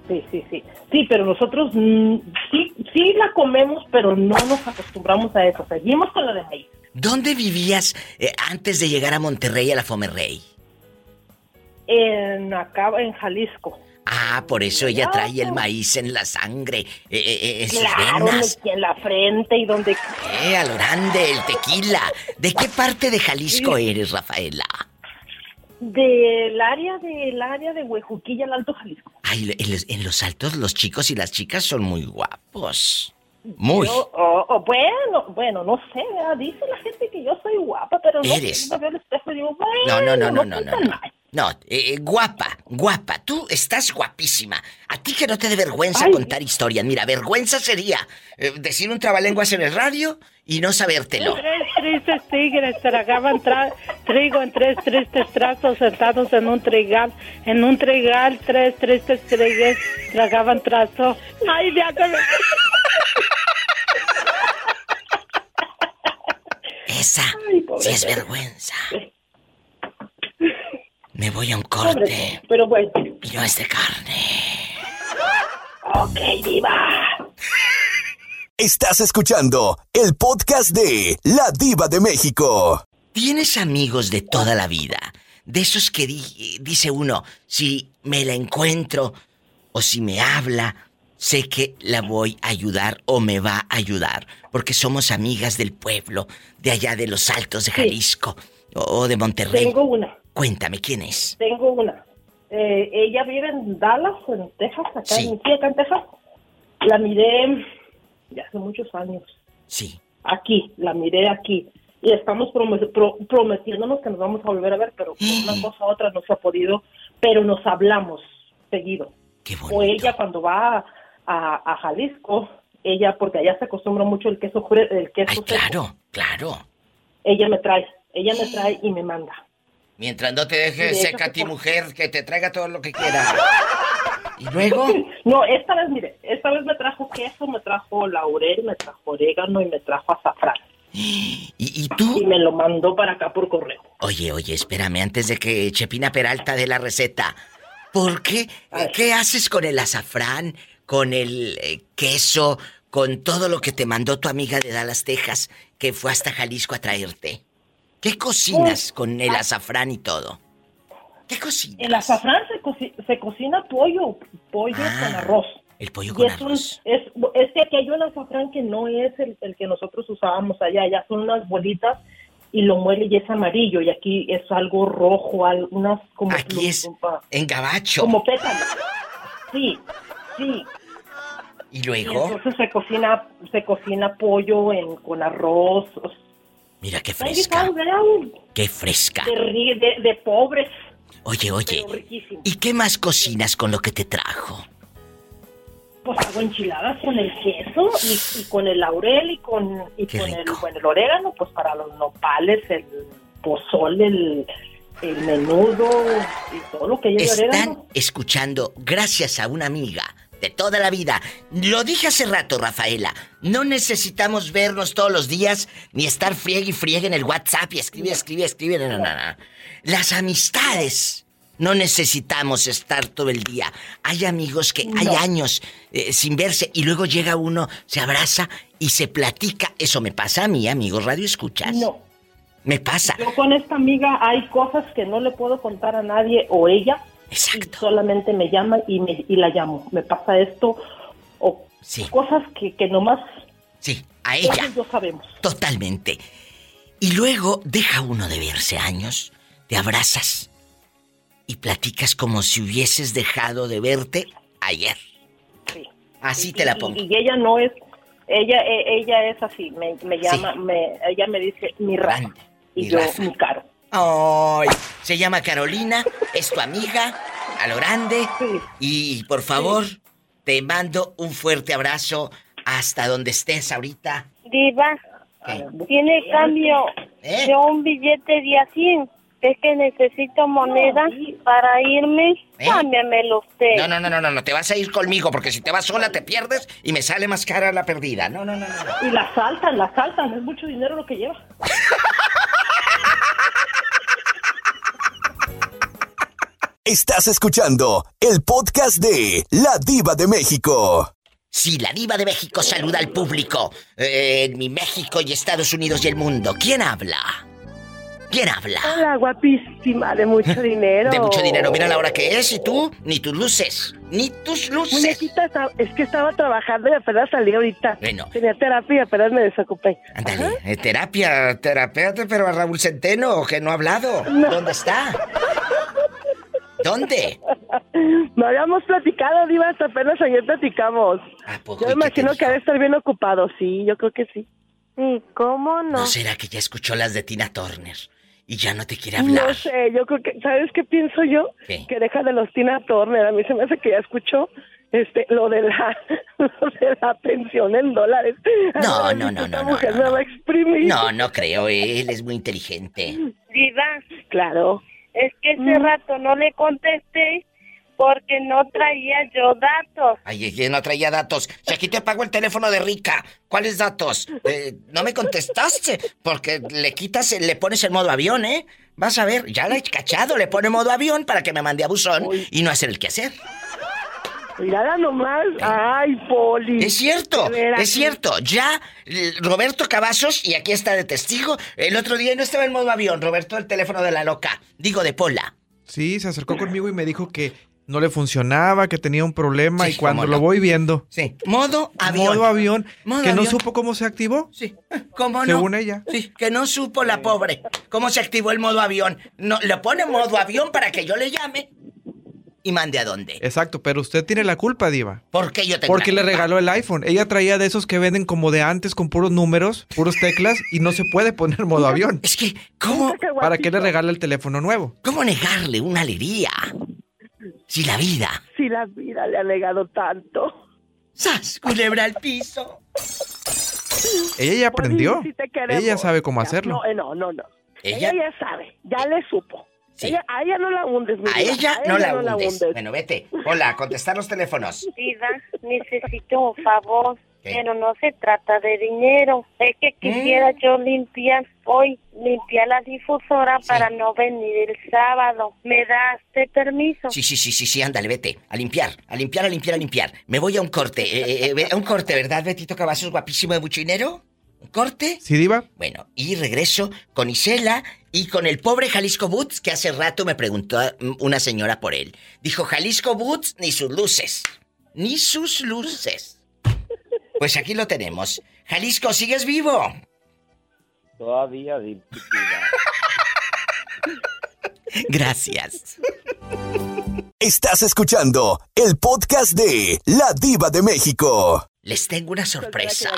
S20: Sí, sí, sí, sí. Pero nosotros mm, sí, sí la comemos, pero no nos acostumbramos a eso. Seguimos con la de maíz.
S2: ¿Dónde vivías eh, antes de llegar a Monterrey, a la Fomerrey?
S20: En acá, en Jalisco.
S2: Ah, por eso ella trae el maíz en la sangre, eh, eh, eh, en sus
S20: Claro,
S2: venas.
S20: en la frente y donde...
S2: Eh, al grande, el tequila. ¿De qué parte de Jalisco eres, Rafaela?
S20: Del área del área de Huejuquilla, el Alto Jalisco.
S2: Ay, en los, en los altos los chicos y las chicas son muy guapos. Muy.
S20: Yo, oh, oh, bueno, bueno, no sé, ¿verdad? dice la gente que yo soy guapa, pero no
S2: Eres.
S20: me veo al espejo y digo,
S2: No, no, no, no, no, no. No. No, eh, eh, guapa, guapa. Tú estás guapísima. A ti que no te dé vergüenza contar historias. Mira, vergüenza sería eh, decir un trabalenguas en el radio y no sabértelo.
S19: Tres tristes tigres tragaban tra- trigo en tres tristes trazos sentados en un trigal. En un trigal, tres tristes tigres tragaban trazo. Ay, ya se me...
S2: Esa sí es vergüenza. Me voy a un corte.
S20: Pero bueno.
S2: Y no es de carne.
S20: Ok, diva.
S1: Estás escuchando el podcast de La Diva de México.
S2: ¿Tienes amigos de toda la vida? De esos que di- dice uno, si me la encuentro o si me habla, sé que la voy a ayudar o me va a ayudar, porque somos amigas del pueblo, de allá de los Altos de Jalisco o o de Monterrey.
S20: Tengo una,
S2: Cuéntame, ¿quién es?
S20: tengo una. Eh, ella vive en Dallas, en Texas, acá,
S2: Sí.
S20: en, sí, acá en Texas. La miré ya hace muchos años.
S2: Sí.
S20: Aquí, la miré aquí. Y estamos promet- pro- prometiéndonos que nos vamos a volver a ver, pero una <gasps> cosa u otra no se ha podido. Pero nos hablamos seguido. O ella cuando va a, a Jalisco, ella, porque allá se acostumbra mucho el queso, el queso seco,
S2: Claro, claro.
S20: ella me trae, ella me <gasps> trae y me manda.
S2: Mientras no te
S20: De
S2: dejes seca a ti,
S20: por-
S2: mujer, que te traiga todo lo que quiera. <laughs> ¿Y luego?
S20: No, esta vez, mire, esta vez me trajo queso, me trajo laurel, me trajo orégano y me trajo azafrán.
S2: ¿Y, y tú?
S20: Y me lo mandó para acá por correo.
S2: Oye, oye, espérame, antes de que Chepina Peralta dé la receta. ¿Por qué? ¿Qué haces con el azafrán, con el eh, queso, con todo lo que te mandó tu amiga de Dallas, Texas, que fue hasta Jalisco a traerte? ¿Qué cocinas con el azafrán y todo? ¿Qué cocinas?
S20: El azafrán se, coci- se cocina pollo, pollo con arroz.
S2: El pollo con
S20: es, un-
S2: arroz.
S20: es, es que aquí hay un azafrán que no es el, el que nosotros usábamos allá, ya son unas bolitas y lo muele y es amarillo y aquí es algo rojo, al- unas como
S2: Aquí es en gabacho.
S20: como pétalos. Sí, sí.
S2: ¿Y
S20: Y
S2: luego?
S20: entonces se cocina, se cocina pollo en, con arroz.
S2: Mira qué fresca. Qué fresca.
S20: De, de, de pobres.
S2: Oye, oye. ¿Y qué más cocinas con lo que te trajo?
S20: Pues hago enchiladas con el queso y, y con el laurel y con, y con el, con el orégano, pues para los nopales, el pozole, el, el menudo y todo lo que lleva
S2: Están
S20: orégano.
S2: escuchando gracias a una amiga de toda la vida. Lo dije hace rato, Rafaela. No necesitamos vernos todos los días ni estar friegue y friegue en el WhatsApp y escribe, escribe, escribe. No, no, no. Las amistades. No necesitamos estar todo el día. Hay amigos que hay años eh, sin verse y luego llega uno, se abraza y se platica. Eso me pasa a mí, amigos. Radio escuchas.
S20: No.
S2: Me pasa.
S20: Yo con esta amiga hay cosas que no le puedo contar a nadie o ella. Y solamente me llama y, me, y la llamo. Me pasa esto o cosas que, que nomás
S2: Sí, a ella.
S20: yo sabemos.
S2: Totalmente. Y luego deja uno de verse años, te abrazas y platicas como si hubieses dejado de verte ayer.
S20: Sí.
S2: Así
S20: Y-
S2: te la pongo.
S20: Y, ella no es, ella e- ella es así, me, me llama, me, ella me dice mi Rafa y
S2: mi
S20: yo
S2: Rafa.
S20: mi Caro.
S2: Ay, se llama Carolina, es tu amiga, a lo grande. Y por favor, te mando un fuerte abrazo hasta donde estés ahorita.
S3: Diva,
S2: ¿Qué?
S3: tiene cambio
S2: ¿Eh?
S3: de un billete de a 100. Es que necesito moneda para irme.
S2: ¿Eh?
S3: Cámbiamelo usted.
S2: No, no, no, no, no, no, te vas a ir conmigo porque si te vas sola te pierdes y me sale más cara la perdida. No, no, no, no.
S20: Y la saltan, la saltan, es mucho dinero lo que lleva. <laughs>
S1: Estás escuchando el podcast de La Diva de México.
S2: Sí, la diva de México saluda al público. eh, en mi México y Estados Unidos y el mundo. ¿Quién habla? ¿Quién habla?
S21: Hola, guapísima, de mucho <laughs> dinero.
S2: De mucho dinero. Mira la hora que es y tú, ni tus luces. Ni tus luces.
S21: Muñequita, es que estaba trabajando y apenas salí ahorita.
S2: Bueno.
S21: Tenía terapia y apenas me desocupé.
S2: Ándale, eh, terapia, terapeuta, pero a Raúl Centeno, que no ha hablado. ¿Dónde está? ¿Dónde? <laughs>
S21: No habíamos platicado, Diva, hasta apenas ayer platicamos.
S2: poco?
S21: Yo
S2: ¿Y qué
S21: me imagino que debe estar bien ocupado, sí, yo creo que sí. ¿Y cómo
S2: ¿No será que ya escuchó las de Tina Turner y ya no te quiere hablar?
S21: No sé, yo creo que, ¿sabes qué pienso yo?
S2: ¿Qué?
S21: Que deja de los Tina Turner. A mí se me hace que ya escuchó este, lo de la, <laughs> lo de la pensión en dólares.
S2: No, no, no, no, no,
S21: mujer
S2: no,
S21: a exprimir.
S2: No, no creo, él es muy inteligente.
S3: Diva.
S21: Claro.
S3: Es que ese rato no le contesté porque no traía yo datos.
S2: Ay, ella no traía datos. Si aquí te pago el teléfono de Rica, ¿cuáles datos? Eh, no me contestaste, porque le quitas, le pones el modo avión, ¿eh? Vas a ver, ya la he cachado, le pone modo avión para que me mande a buzón y no hacer el quehacer.
S21: Mirada nomás. Ay, Poli.
S2: Es cierto, es cierto. Ya eh, Roberto Cavazos, y aquí está de testigo, el otro día no estaba en modo avión, Roberto, el teléfono de la loca, digo de Pola.
S15: Sí, se acercó conmigo y me dijo que no le funcionaba, que tenía un problema
S2: Sí,
S15: y cuando lo
S2: no.
S15: voy viendo.
S2: Sí, modo avión.
S15: Modo avión,
S2: Modo
S15: que no supo cómo se activó.
S2: Sí, ¿Cómo no?
S15: Según ella.
S2: Sí, que no supo la pobre. ¿Cómo se activó el modo avión? No, le pone modo avión para que yo le llame y mande a dónde.
S15: Exacto, pero usted tiene la culpa, Diva.
S2: ¿Por qué yo tengo
S15: Porque
S2: la
S15: le
S2: culpa?
S15: regaló el iPhone. Ella traía de esos que venden como de antes con puros números, puros teclas y no se puede poner modo avión.
S2: Es que, ¿cómo?
S15: ¿Para qué le regala el teléfono nuevo?
S2: ¿Cómo negarle una alegría? Si la vida.
S21: Si la vida le ha negado tanto.
S2: ¡Sas! Culebra al piso.
S15: Ella ya aprendió.
S21: sí te queremos.
S15: Ella sabe cómo hacerlo.
S21: No, eh, no, no, no.
S2: ¿Ella?
S21: Ella ya sabe, ya le supo. Ella- a ella no la hundes, mi
S2: A ella no la hundes. Bueno, vete. Hola, contestar los teléfonos.
S22: Diva, necesito un favor, pero no se trata de dinero. Es que quisiera
S2: Mm.
S22: yo limpiar hoy, limpiar la difusora para no venir el sábado. ¿Me das de permiso?
S2: Sí, sí, sí, sí, sí, ándale, vete. A limpiar, a limpiar, a limpiar, a limpiar. Me voy a un corte. Eh, eh, eh, a un corte, ¿verdad, Betito Cavazos, guapísimo de mucho dinero? ¿Un corte?
S15: ¿Sí, Diva?
S2: Bueno, y regreso con Isela y con el pobre Jalisco Boots, que hace rato me preguntó mm, una señora por él. Dijo, Jalisco Boots, ni sus luces. Ni sus luces. Pues aquí lo tenemos. Jalisco, ¿sigues vivo?
S10: Todavía, di- <laughs>
S2: Gracias.
S1: Estás escuchando el podcast de La Diva de México.
S2: Les tengo una sorpresa.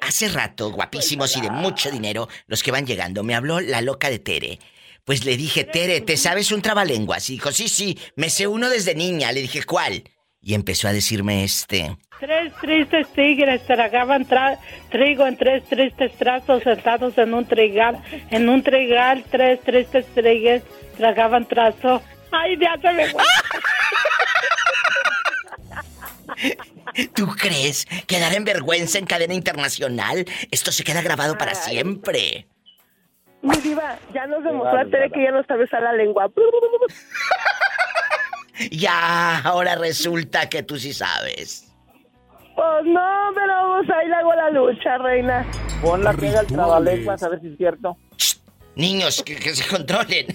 S2: Hace rato, guapísimos y de mucho dinero, los que van llegando, me habló la loca de Tere. Pues le dije, Tere, ¿te sabes un trabalenguas? Y dijo, sí, sí, me sé uno desde niña. Le dije, ¿cuál? Y empezó a decirme este.
S19: Tres tristes tigres tragaban tra- trigo en tres tristes trazos sentados en un trigal. En un trigal, tres tristes tigres tragaban trazo. Ay, ya se me fue. <laughs>
S2: ¿Tú crees que dar en vergüenza en cadena internacional? Esto se queda grabado para siempre.
S21: Mi diva, ya nos demostró a Tere que ya no sabe usar la lengua. <laughs>
S2: Ya, ahora resulta que tú sí sabes.
S21: Pues no, pero vamos ahí le hago la lucha, reina.
S10: Pon la pega al trabalenguas a ver si es cierto.
S2: Niños, que, que se controlen. <laughs>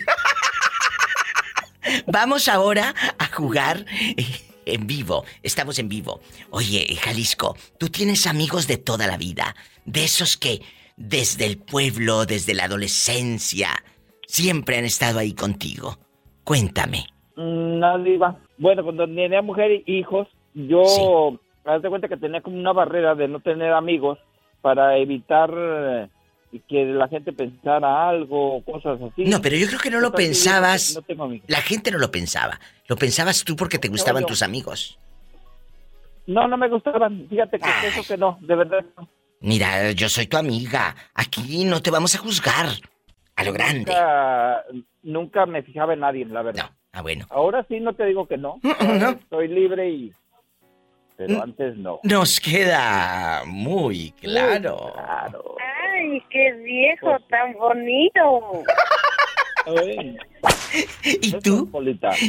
S2: Vamos ahora a jugar eh, en vivo. Estamos en vivo. Oye, Jalisco, tú tienes amigos de toda la vida. De esos que desde el pueblo, desde la adolescencia, siempre han estado ahí contigo. Cuéntame.
S10: No, diva. Bueno, cuando tenía mujer e hijos, yo, haz de cuenta que tenía como una barrera de no tener amigos para evitar eh, que la gente pensara algo o cosas así.
S2: No, pero yo creo que no lo pensabas.
S10: No tengo amigos.
S2: La gente no lo pensaba. Lo pensabas tú porque te gustaban
S10: yo.
S2: tus amigos.
S10: No, no me gustaban. Fíjate que eso que no, de verdad. no.
S2: Mira, yo soy tu amiga. Aquí no te vamos a juzgar. A lo grande.
S10: Nunca, nunca me fijaba en nadie, la verdad.
S2: Ah, bueno.
S10: Ahora sí no te digo que no. <laughs> Ahora Estoy libre y... Pero antes no.
S2: Nos queda muy claro.
S22: Ay, qué viejo tan bonito. <laughs>
S2: ¿Y tú?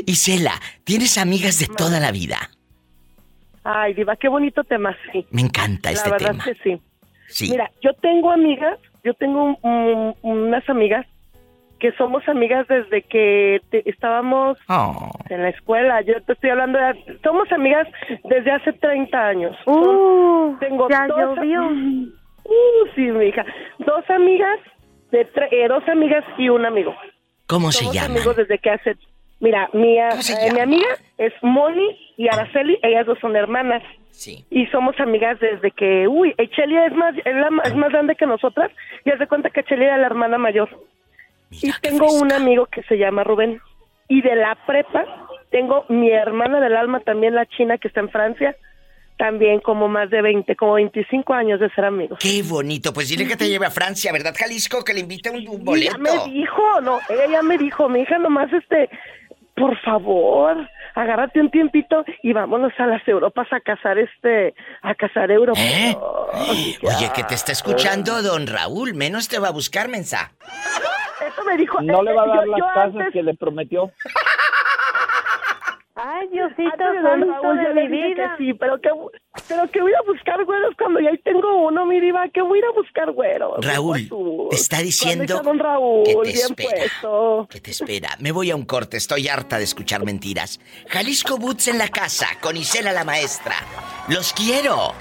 S2: Isela, ¿tienes amigas de toda la vida?
S21: Ay, diva, qué bonito tema, sí.
S2: Me encanta
S21: La
S2: este
S21: verdad
S2: tema.
S21: que sí.
S2: Sí.
S21: Mira, yo tengo amigas, yo tengo un- un- unas amigas que somos amigas desde que te- estábamos
S2: Oh.
S21: en la escuela. Yo te estoy hablando de... Somos amigas desde hace 30 años. Son- tengo
S22: ya
S21: dos,
S22: llovió. <laughs>
S21: Uh, sí, mi hija. Dos amigas, de tre- eh, dos amigas y un amigo.
S2: ¿Cómo se
S21: Somos
S2: llaman?
S21: amigos desde que hace... Mira, mi, eh, mi amiga es Moni y Araceli, ellas dos son hermanas.
S2: Sí.
S21: Y somos amigas desde que, uy, Echelia es más, es, la- es más grande que nosotras y haz de cuenta que Echelia era la hermana mayor. Y tengo un amigo que se llama Rubén. Y de la prepa tengo mi hermana del alma también, la china que está en Francia, también como más de 20, como 25 años de ser amigos.
S2: Qué bonito. Pues dile que te lleve a Francia, ¿verdad, Jalisco? Que le invite un, un boleto.
S21: ya me dijo, no, ella ya me dijo, mi hija nomás este, por favor, agárrate un tiempito y vámonos a las Europas a cazar este, a cazar europeos.
S2: ¿Eh? Oye, que te está escuchando don Raúl. Menos te va a buscar, mensa.
S21: Eso me dijo.
S10: No le va a dar
S21: yo-
S10: las
S21: yo
S10: casas
S21: antes-
S10: que le prometió.
S22: Ay, Diosito
S21: de
S22: santo de
S21: le
S22: mi
S21: dije
S22: vida.
S21: que sí, pero que, pero que voy a buscar güeros cuando ya tengo uno, mi diva, que voy a ir a buscar güeros.
S2: Raúl, te está
S21: ¿Dónde
S2: diciendo
S21: está don Raúl,
S2: que te
S21: bien
S2: espera.
S21: puesto.
S2: Que te espera. Me voy a un corte. Estoy harta de escuchar mentiras. Jalisco Boots en la casa, con Isela la maestra. Los quiero.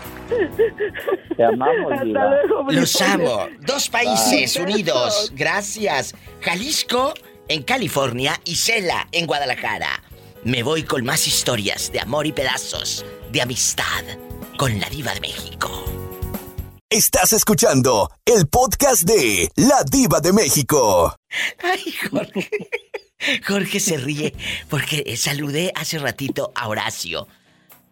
S10: Te amamos, Diva.
S2: Los amo. Dos países
S21: Bye.
S2: unidos. Gracias. Jalisco en California y Cela en Guadalajara. Me voy con más historias de amor y pedazos, de amistad, con la diva de México.
S1: Estás escuchando el podcast de La Diva de México.
S2: Ay, Jorge. Jorge se ríe porque saludé hace ratito a Horacio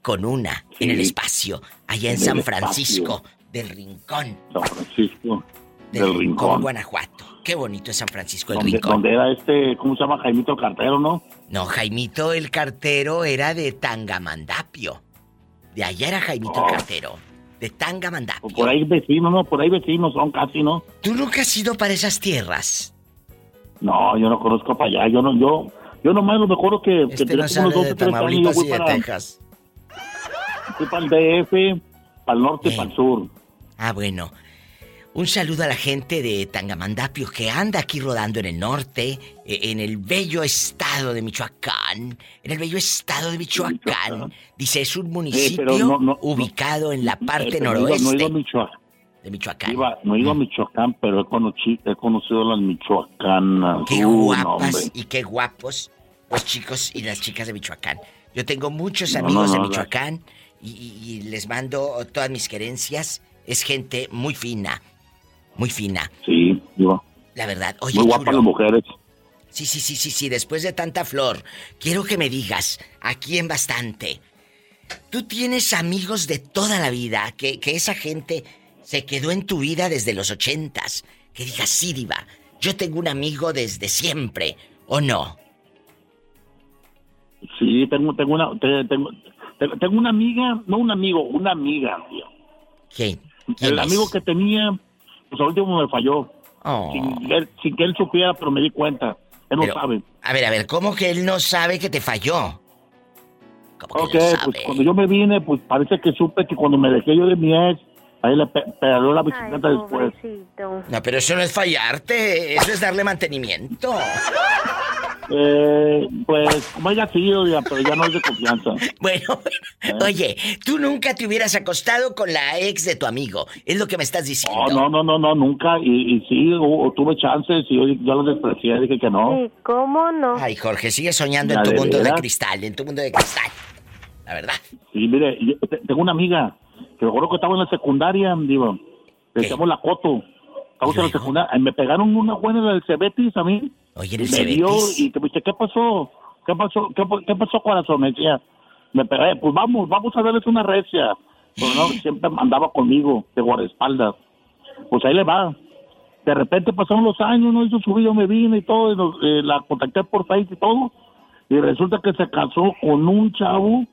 S2: con una en el espacio, allá en
S12: En
S2: San Francisco del Rincón.
S12: San Francisco
S2: del
S12: del
S2: Rincón,
S12: Rincón.
S2: Guanajuato. Qué bonito es San Francisco el
S23: donde,
S2: Rincón.
S23: donde era este, ¿cómo se llama? Jaimito Cartero, ¿no?
S2: No, Jaimito el cartero era de Tangamandapio. De allá era Jaimito
S23: Oh.
S2: el cartero. De Tangamandapio.
S23: Por ahí vecinos, ¿no? Por ahí vecinos son casi, ¿no?
S2: ¿Tú nunca has ido para esas tierras?
S23: No, yo no conozco para allá. Yo no, yo, yo nomás lo mejor que, que
S2: Este
S23: tenía
S2: no sale de
S23: 12, 13 años, yo
S2: Tamaulipas y de Texas.
S23: Fui para el DF, para el norte, para el sur.
S2: Ah, bueno. Un saludo a la gente de Tangamandapio que anda aquí rodando en el norte, eh, en el bello estado de Michoacán. En el bello estado de Michoacán. Dice, es un municipio
S23: no- no-
S2: ubicado en la parte
S23: Eh, ido-
S2: noroeste
S23: No he ido a Michoacán.
S2: de Michoacán.
S23: Iba- no he ido a Michoacán, pero he conocido, he conocido a las michoacanas.
S2: Qué guapas y qué guapos los chicos y las chicas de Michoacán. Yo tengo muchos amigos de Michoacán y, y- y les mando todas mis querencias. Es gente muy fina, muy fina.
S23: Sí, yo.
S2: La verdad. Oye,
S23: Muy guapas las mujeres.
S2: Sí, sí, sí, sí, sí. Después de tanta flor, quiero que me digas, aquí en bastante, tú tienes amigos de toda la vida, que, que esa gente se quedó en tu vida desde los ochentas. Que digas, sí, diva, yo tengo un amigo desde siempre, ¿o no?
S23: Sí, tengo, tengo una, te- tengo, te- tengo una amiga, no un amigo, una amiga. tío.
S2: ¿Quién?
S23: El
S2: es?
S23: amigo que tenía, pues al último me falló.
S2: Oh.
S23: Sin, él- sin que él supiera, pero me di cuenta. Él no sabe.
S2: A ver, a ver, ¿cómo que él no sabe que te falló?
S23: Ok, pues cuando yo me vine, pues parece que supe que cuando me dejé yo de mi ex, ahí le pe- pedaleó la bicicleta después.
S2: No, pero eso no es fallarte, eso es darle mantenimiento. <laughs>
S23: Eh, pues, como haya sido, ya, pero ya no es de confianza. <laughs>
S2: Bueno, oye, tú nunca te hubieras acostado con la ex de tu amigo, es lo que me estás diciendo.
S23: No, no, no, no, no, nunca. Y, y sí, tuve chances y yo, yo los desprecié, dije que no.
S2: ¿Cómo no? Ay, Jorge, sigue soñando en tu
S23: ¿de
S2: mundo de
S23: veras?
S2: cristal, en tu mundo de cristal. La verdad.
S23: Sí, mire, yo te- tengo una amiga que me acuerdo que estaba en la secundaria, digo, le decíamos la Coto. Estamos en la secundaria. y Me pegaron una buena del Cebetis a mí.
S2: Oye, en el
S23: me dio y me dice, ¿qué pasó? ¿Qué pasó? ¿Qué, pa- qué pasó, corazón? Me decía, me pegué, pues vamos, vamos a darles una recia. Pero no, <laughs> siempre andaba conmigo, de guardaespaldas. Pues ahí le va. De repente pasaron los años, no hizo su vida, yo me vine y todo, y nos- eh, la contacté por Facebook y todo. Y resulta que se casó con un chavo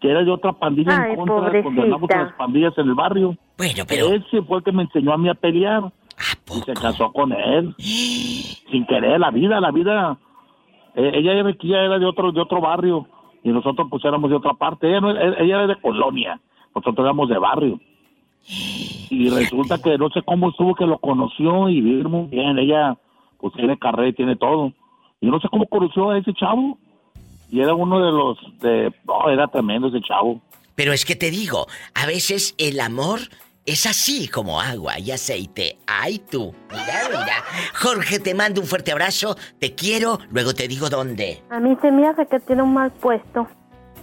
S23: que era de otra pandilla
S22: Ay,
S23: en contra de cuando andamos
S22: pobrecita.
S23: en las pandillas en el barrio.
S2: Bueno, pero...
S23: Ese fue el que me enseñó a mí a pelear. Y se casó con él. Sin querer, la vida, la vida. Eh, ella ella era de otro, de otro barrio. Y nosotros pues éramos de otra parte. Ella, no- ella era de colonia. Nosotros éramos de barrio. Y resulta que no sé cómo estuvo que lo conoció y vivir muy bien. Ella pues tiene carrera y tiene todo. Y yo no sé cómo conoció a ese chavo. Y era uno de los de... No, era tremendo ese chavo.
S2: Pero es que te digo, a veces el amor es así como agua y aceite. Ay tú, mira, mira. Jorge, te mando un fuerte abrazo, te quiero, luego te digo dónde.
S22: A mí se me hace que tiene un mal puesto.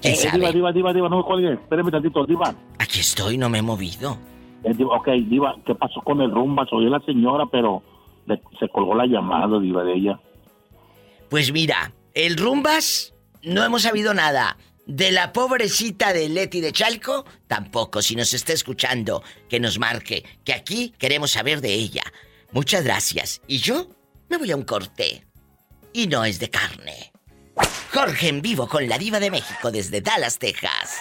S2: ¿Quién
S23: Eh,
S2: sabe?
S23: Diva, diva, diva, diva, no me cuelgue. Espéreme tantito, diva.
S2: Aquí estoy, no me he movido.
S23: Eh, diva, ok, diva, ¿qué pasó con el rumba? Soy la señora, pero le- se colgó la llamada, diva, de ella.
S2: Pues mira, el Rumbas no hemos sabido nada. De la pobrecita de Leti de Chalco, tampoco. Si nos está escuchando, que nos marque, que aquí queremos saber de ella. Muchas gracias. Y yo me voy a un corte. Y no es de carne. Jorge en vivo con la diva de México desde Dallas, Texas.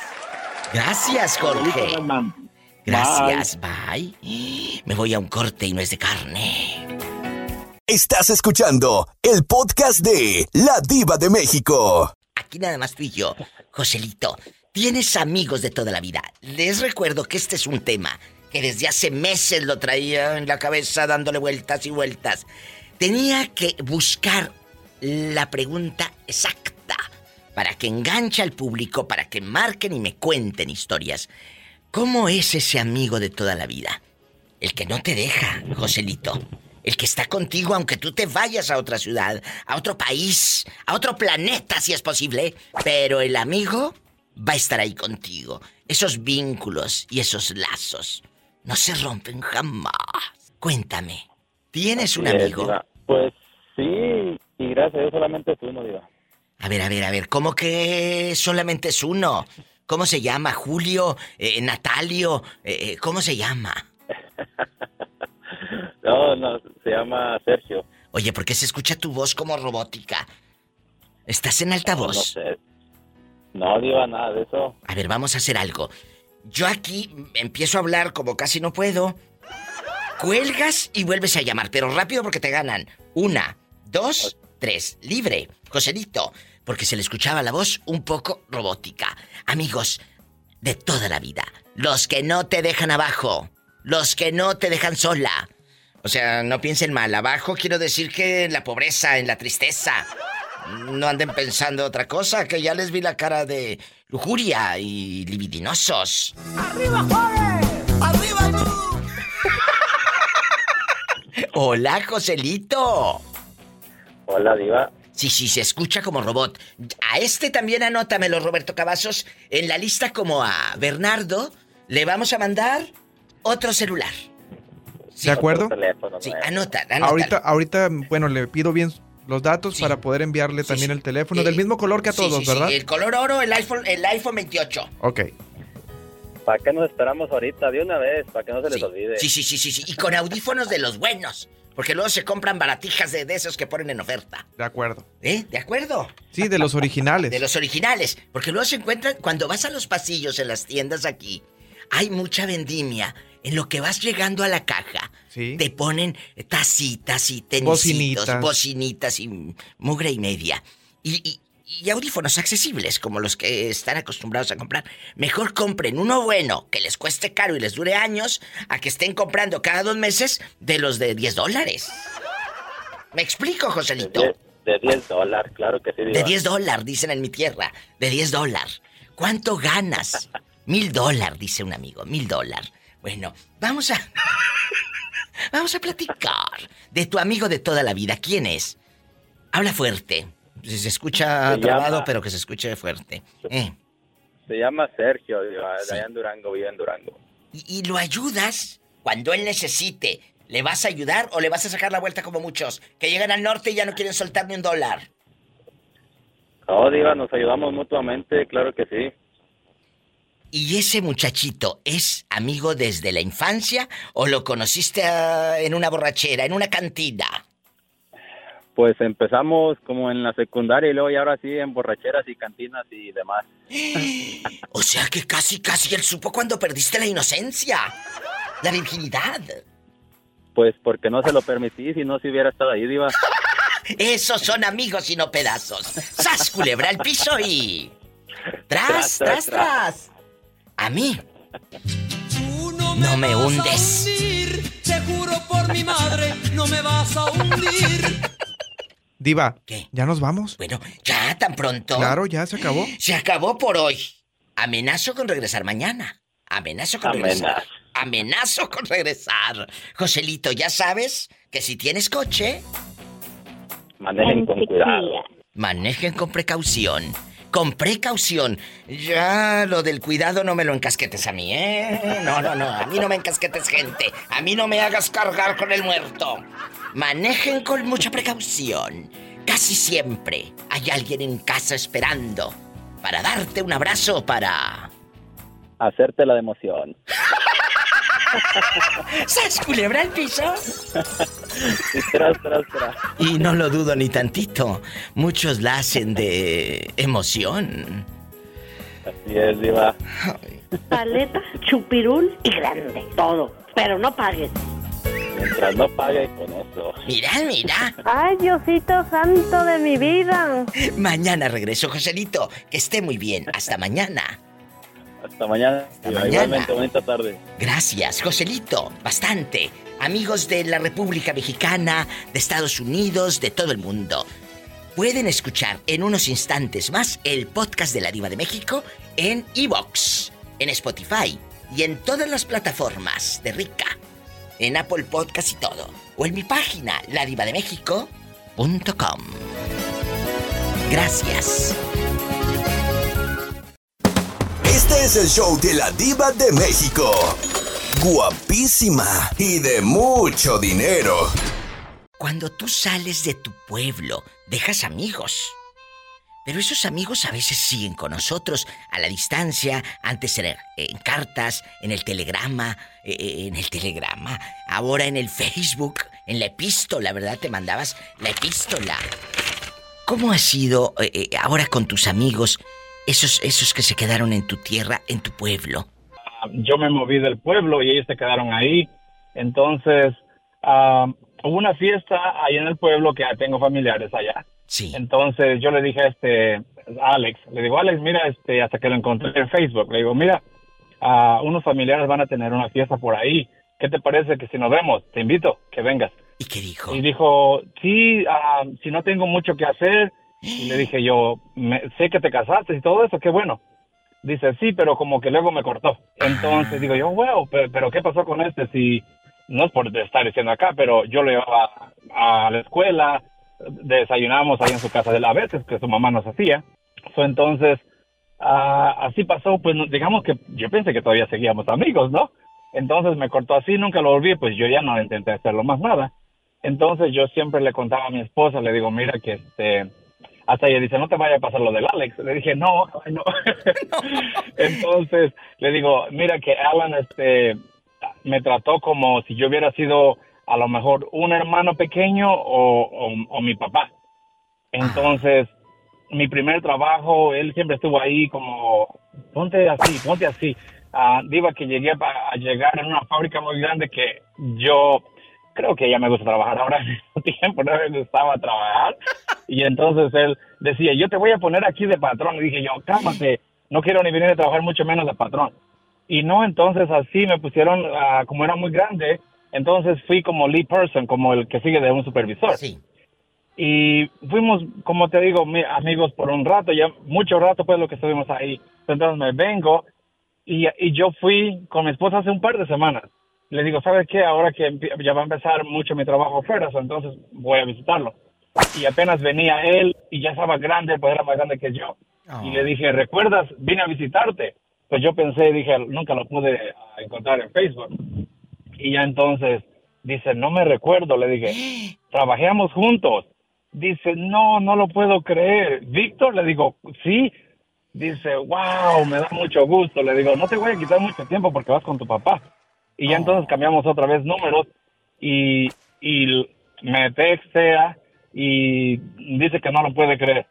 S2: Gracias, Jorge. Gracias, bye. Me voy a un corte y no es de carne.
S1: Estás escuchando el podcast de La Diva de México.
S2: Aquí nada más tú y yo. Joselito, tienes amigos de toda la vida. Les recuerdo que este es un tema que desde hace meses lo traía en la cabeza dándole vueltas y vueltas. Tenía que buscar la pregunta exacta para que enganche al público, para que marquen y me cuenten historias. ¿Cómo es ese amigo de toda la vida? El que no te deja, Joselito. El que está contigo aunque tú te vayas a otra ciudad, a otro país, a otro planeta si es posible. Pero el amigo va a estar ahí contigo. Esos vínculos y esos lazos no se rompen jamás. Cuéntame, ¿tienes un
S10: Así
S2: amigo?
S10: Pues sí, y gracias a Dios solamente es uno, Diva.
S2: A ver, a ver, a ver, ¿cómo que solamente es uno? ¿Cómo se llama? ¿Julio? Eh, ¿Natalio? Eh, ¿Cómo se llama? <laughs>
S10: No, no, se llama Sergio.
S2: Oye, ¿por qué se escucha tu voz como robótica? ¿Estás en altavoz?
S10: No, sé. No, digo nada de eso.
S2: A ver, vamos a hacer algo. Yo aquí empiezo a hablar como casi no puedo. Cuelgas y vuelves a llamar, pero rápido porque te ganan. Una, dos, tres. Libre, Joselito. Porque se le escuchaba la voz un poco robótica. Amigos, de toda la vida. Los que no te dejan abajo. Los que no te dejan sola. O sea, no piensen mal. Abajo quiero decir que en la pobreza, en la tristeza. No anden pensando otra cosa, que ya les vi la cara de lujuria y libidinosos.
S5: ¡Arriba, Juárez! ¡Arriba tú! <laughs>
S2: Hola, Joselito.
S10: Hola, Diva.
S2: Sí, sí, se escucha como robot. A este también anótamelo, Roberto Cavazos, en la lista como a Bernardo. Le vamos a mandar otro celular.
S15: ¿De acuerdo?
S2: Sí, anota, anota.
S15: Ahorita, ahorita, bueno, le pido bien los datos para poder enviarle también el teléfono del mismo color que a
S2: Sí,
S15: todos,
S2: sí, sí,
S15: ¿verdad?
S2: El color oro, el iPhone, el iPhone 28.
S15: Ok.
S10: ¿Para qué nos esperamos ahorita? De una vez, para que no se les olvide.
S2: Sí, sí, sí, sí, sí. Y con audífonos de los buenos. Porque luego se compran baratijas de, de esos que ponen en oferta.
S15: De acuerdo.
S2: ¿Eh? ¿De acuerdo?
S15: Sí, de los originales.
S2: De los originales. Porque luego se encuentran, cuando vas a los pasillos en las tiendas aquí, hay mucha vendimia. En lo que vas llegando a la caja,
S15: Sí.
S2: te ponen tacitas y tenisitos,
S15: Bocinitas.
S2: bocinitas y mugre y media. Y, y- y audífonos accesibles, como los que están acostumbrados a comprar. Mejor compren uno bueno, que les cueste caro y les dure años, a que estén comprando cada dos meses de los de 10 dólares. ¿Me explico, Joselito?
S10: De 10 dólares, claro que sí, Diva.
S2: De 10 dólares, dicen en mi tierra. De 10 dólares. ¿Cuánto ganas? <laughs> Mil dólares, dice un amigo. Mil dólares. Bueno, vamos a... <laughs> vamos a platicar de tu amigo de toda la vida. ¿Quién es? Habla fuerte. Se escucha
S10: Se
S2: trabado,
S10: llama-
S2: pero que se escuche fuerte. Eh,
S10: Se llama Sergio, de allá en Durango, vive en Durango.
S2: Y, y lo ayudas cuando él necesite. ¿Le vas a ayudar o le vas a sacar la vuelta como muchos? Que llegan al norte y ya no quieren soltar ni un dólar.
S10: Oh, Diva, nos ayudamos mutuamente, claro que sí.
S2: ¿Y ese muchachito es amigo desde la infancia o lo conociste ah, en una borrachera, en una cantina?
S10: Pues empezamos como en la secundaria y luego y ahora sí en borracheras y cantinas y demás. <gasps>
S2: O sea que casi, casi él supo cuando perdiste la inocencia, la virginidad.
S10: Pues porque no se lo permití, si no se hubiera estado ahí, Diva. <laughs>
S2: Esos son amigos y no pedazos. ¡Sas, culebra al piso y... ¡Tras, tras, tras! A mí. No me hundes.
S5: hundir, te juro por mi madre, no me vas a hundir.
S15: Diva, ¿ya nos vamos?
S2: Bueno, ¿ya tan pronto?
S15: Claro, ya se acabó.
S2: Se acabó por hoy. Amenazo con regresar mañana. Amenazo con regresar. Amenazo con regresar. Joselito, ya sabes que si tienes coche,
S10: Manejen con cuidado.
S2: manejen con precaución. Con precaución. Ya lo del cuidado no me lo encasquetes a mí, ¿eh? No, no, no. A mí no me encasquetes, gente. A mí no me hagas cargar con el muerto. Manejen con mucha precaución. Casi siempre hay alguien en casa esperando para darte un abrazo, para...
S10: Hacerte la de emoción. <laughs>
S2: ¿Sabes culebra el piso? <laughs>
S10: Y tras, tras, tras.
S2: Y no lo dudo ni tantito. Muchos la hacen de emoción.
S10: Así es, Diva.
S7: Paleta, chupirul y grande. Todo. Pero no pagues.
S10: Mientras no pague con eso.
S2: Mira, mira.
S21: Ay, Diosito santo de mi vida.
S2: Mañana regreso, Joselito. Que esté muy bien. Hasta mañana.
S10: Hasta mañana. Diva.
S2: mañana.
S10: Igualmente, bonita tarde.
S2: Gracias, Joselito. Bastante. Amigos de la República Mexicana, de Estados Unidos, de todo el mundo. Pueden escuchar en unos instantes más el podcast de la Diva de México en Evox, en Spotify y en todas las plataformas de Rica. En Apple Podcast y todo. O en mi página, ladivademéxico.com. Gracias.
S1: Este es el show de la diva de México. Guapísima y de mucho dinero.
S2: Cuando tú sales de tu pueblo, dejas amigos. Pero esos amigos a veces siguen con nosotros a la distancia, antes en, en cartas, en el telegrama, eh, en el telegrama, ahora en el Facebook, en la epístola, ¿verdad? Te mandabas la epístola. ¿Cómo ha sido eh, eh, ahora con tus amigos, esos, esos que se quedaron en tu tierra, en tu pueblo?
S24: Yo me moví del pueblo y ellos se quedaron ahí. Entonces, ah, hubo una fiesta ahí en el pueblo que tengo familiares allá.
S2: Sí.
S24: Entonces yo le dije a este a Alex, le digo, Alex, mira, este, hasta que lo encontré en Facebook, le digo, mira, a unos familiares van a tener una fiesta por ahí. ¿Qué te parece que si nos vemos, te invito, que vengas?
S2: ¿Y qué dijo?
S24: Y dijo, sí, ah, si no tengo mucho que hacer. Y le dije yo, me- sé que te casaste y todo eso, qué bueno. Dice, sí, pero como que luego me cortó. Entonces digo yo, wow, pero, pero ¿qué pasó con este? Si no es por estar diciendo acá, pero yo lo llevaba a la escuela, desayunábamos ahí en su casa de la veces que su mamá nos hacía. So, entonces, ah, así pasó, pues digamos que yo pensé que todavía seguíamos amigos, ¿no? Entonces me cortó así, nunca lo volví, pues yo ya no intenté hacerlo más nada. Entonces yo siempre le contaba a mi esposa, le digo, mira que este, hasta ella dice, no te vaya a pasar lo del Alex. Le dije, no, ay, no. <laughs> Entonces le digo, mira que Alan este, me trató como si yo hubiera sido a lo mejor un hermano pequeño o, o, o mi papá. Entonces, mi primer trabajo, él siempre estuvo ahí como, ponte así, ponte así. Ah, diva que llegué a, a llegar en una fábrica muy grande que yo creo que ya me gusta trabajar ahora <laughs> en ese tiempo, no me gustaba trabajar. Y entonces él decía, yo te voy a poner aquí de patrón. Y dije yo, cálmate, no quiero ni venir a trabajar mucho menos de patrón. Y no, entonces así me pusieron, ah, como era muy grande, entonces fui como lead person, como el que sigue de un supervisor. Y fuimos, como te digo, mi- amigos por un rato, ya mucho rato pues lo que estuvimos ahí. Entonces me vengo y, y yo fui con mi esposa hace un par de semanas. Le digo, ¿sabes qué? Ahora que ya va a empezar mucho mi trabajo afuera, entonces voy a visitarlo. Y apenas venía él y ya estaba grande, pues era más grande que yo. Y le dije, ¿recuerdas? Vine a visitarte. Pues yo pensé, dije, nunca lo pude ah, encontrar en Facebook. Y ya entonces dice, no me recuerdo. Le dije, <gasps> trabajamos juntos. Dice, no, no lo puedo creer. Víctor, le digo, sí. Dice, wow, me da mucho gusto. Le digo, no te voy a quitar mucho tiempo porque vas con tu papá. Y ya entonces cambiamos otra vez números y, y me textea y dice que no lo puede creer.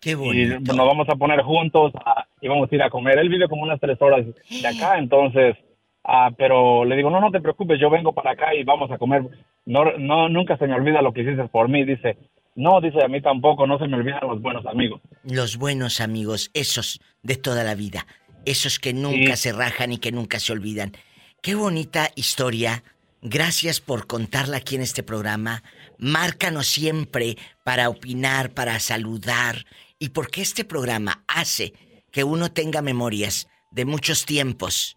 S2: Qué
S24: Y nos vamos a poner juntos ah, y vamos a ir a comer. Él vive como unas tres horas de acá, <gasps> entonces, ah, pero le digo, no, no te preocupes, yo vengo para acá y vamos a comer. No, no, nunca se me olvida lo que hiciste por mí. Dice, no, dice a mí tampoco, no se me olvidan los buenos amigos.
S2: Los buenos amigos, esos de toda la vida, esos que nunca
S24: Sí.
S2: se rajan y que nunca se olvidan. Qué bonita historia. Gracias por contarla aquí en este programa. Márcanos siempre para opinar, para saludar y porque este programa hace que uno tenga memorias de muchos tiempos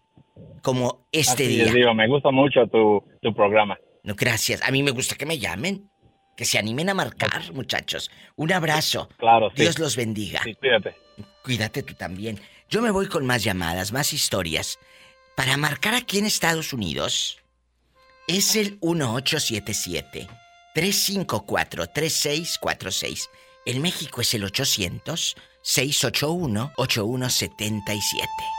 S2: como este
S24: Así
S2: día.
S24: es, digo, me gusta mucho tu, tu programa.
S2: No, gracias. A mí me gusta que me llamen. Que se animen a marcar, muchachos. Un abrazo.
S24: Claro, sí.
S2: Dios los bendiga.
S24: Sí, cuídate.
S2: Cuídate tú también. Yo me voy con más llamadas, más historias. Para marcar aquí en Estados Unidos es el 1877-354-3646. En México es el 800-681-8177.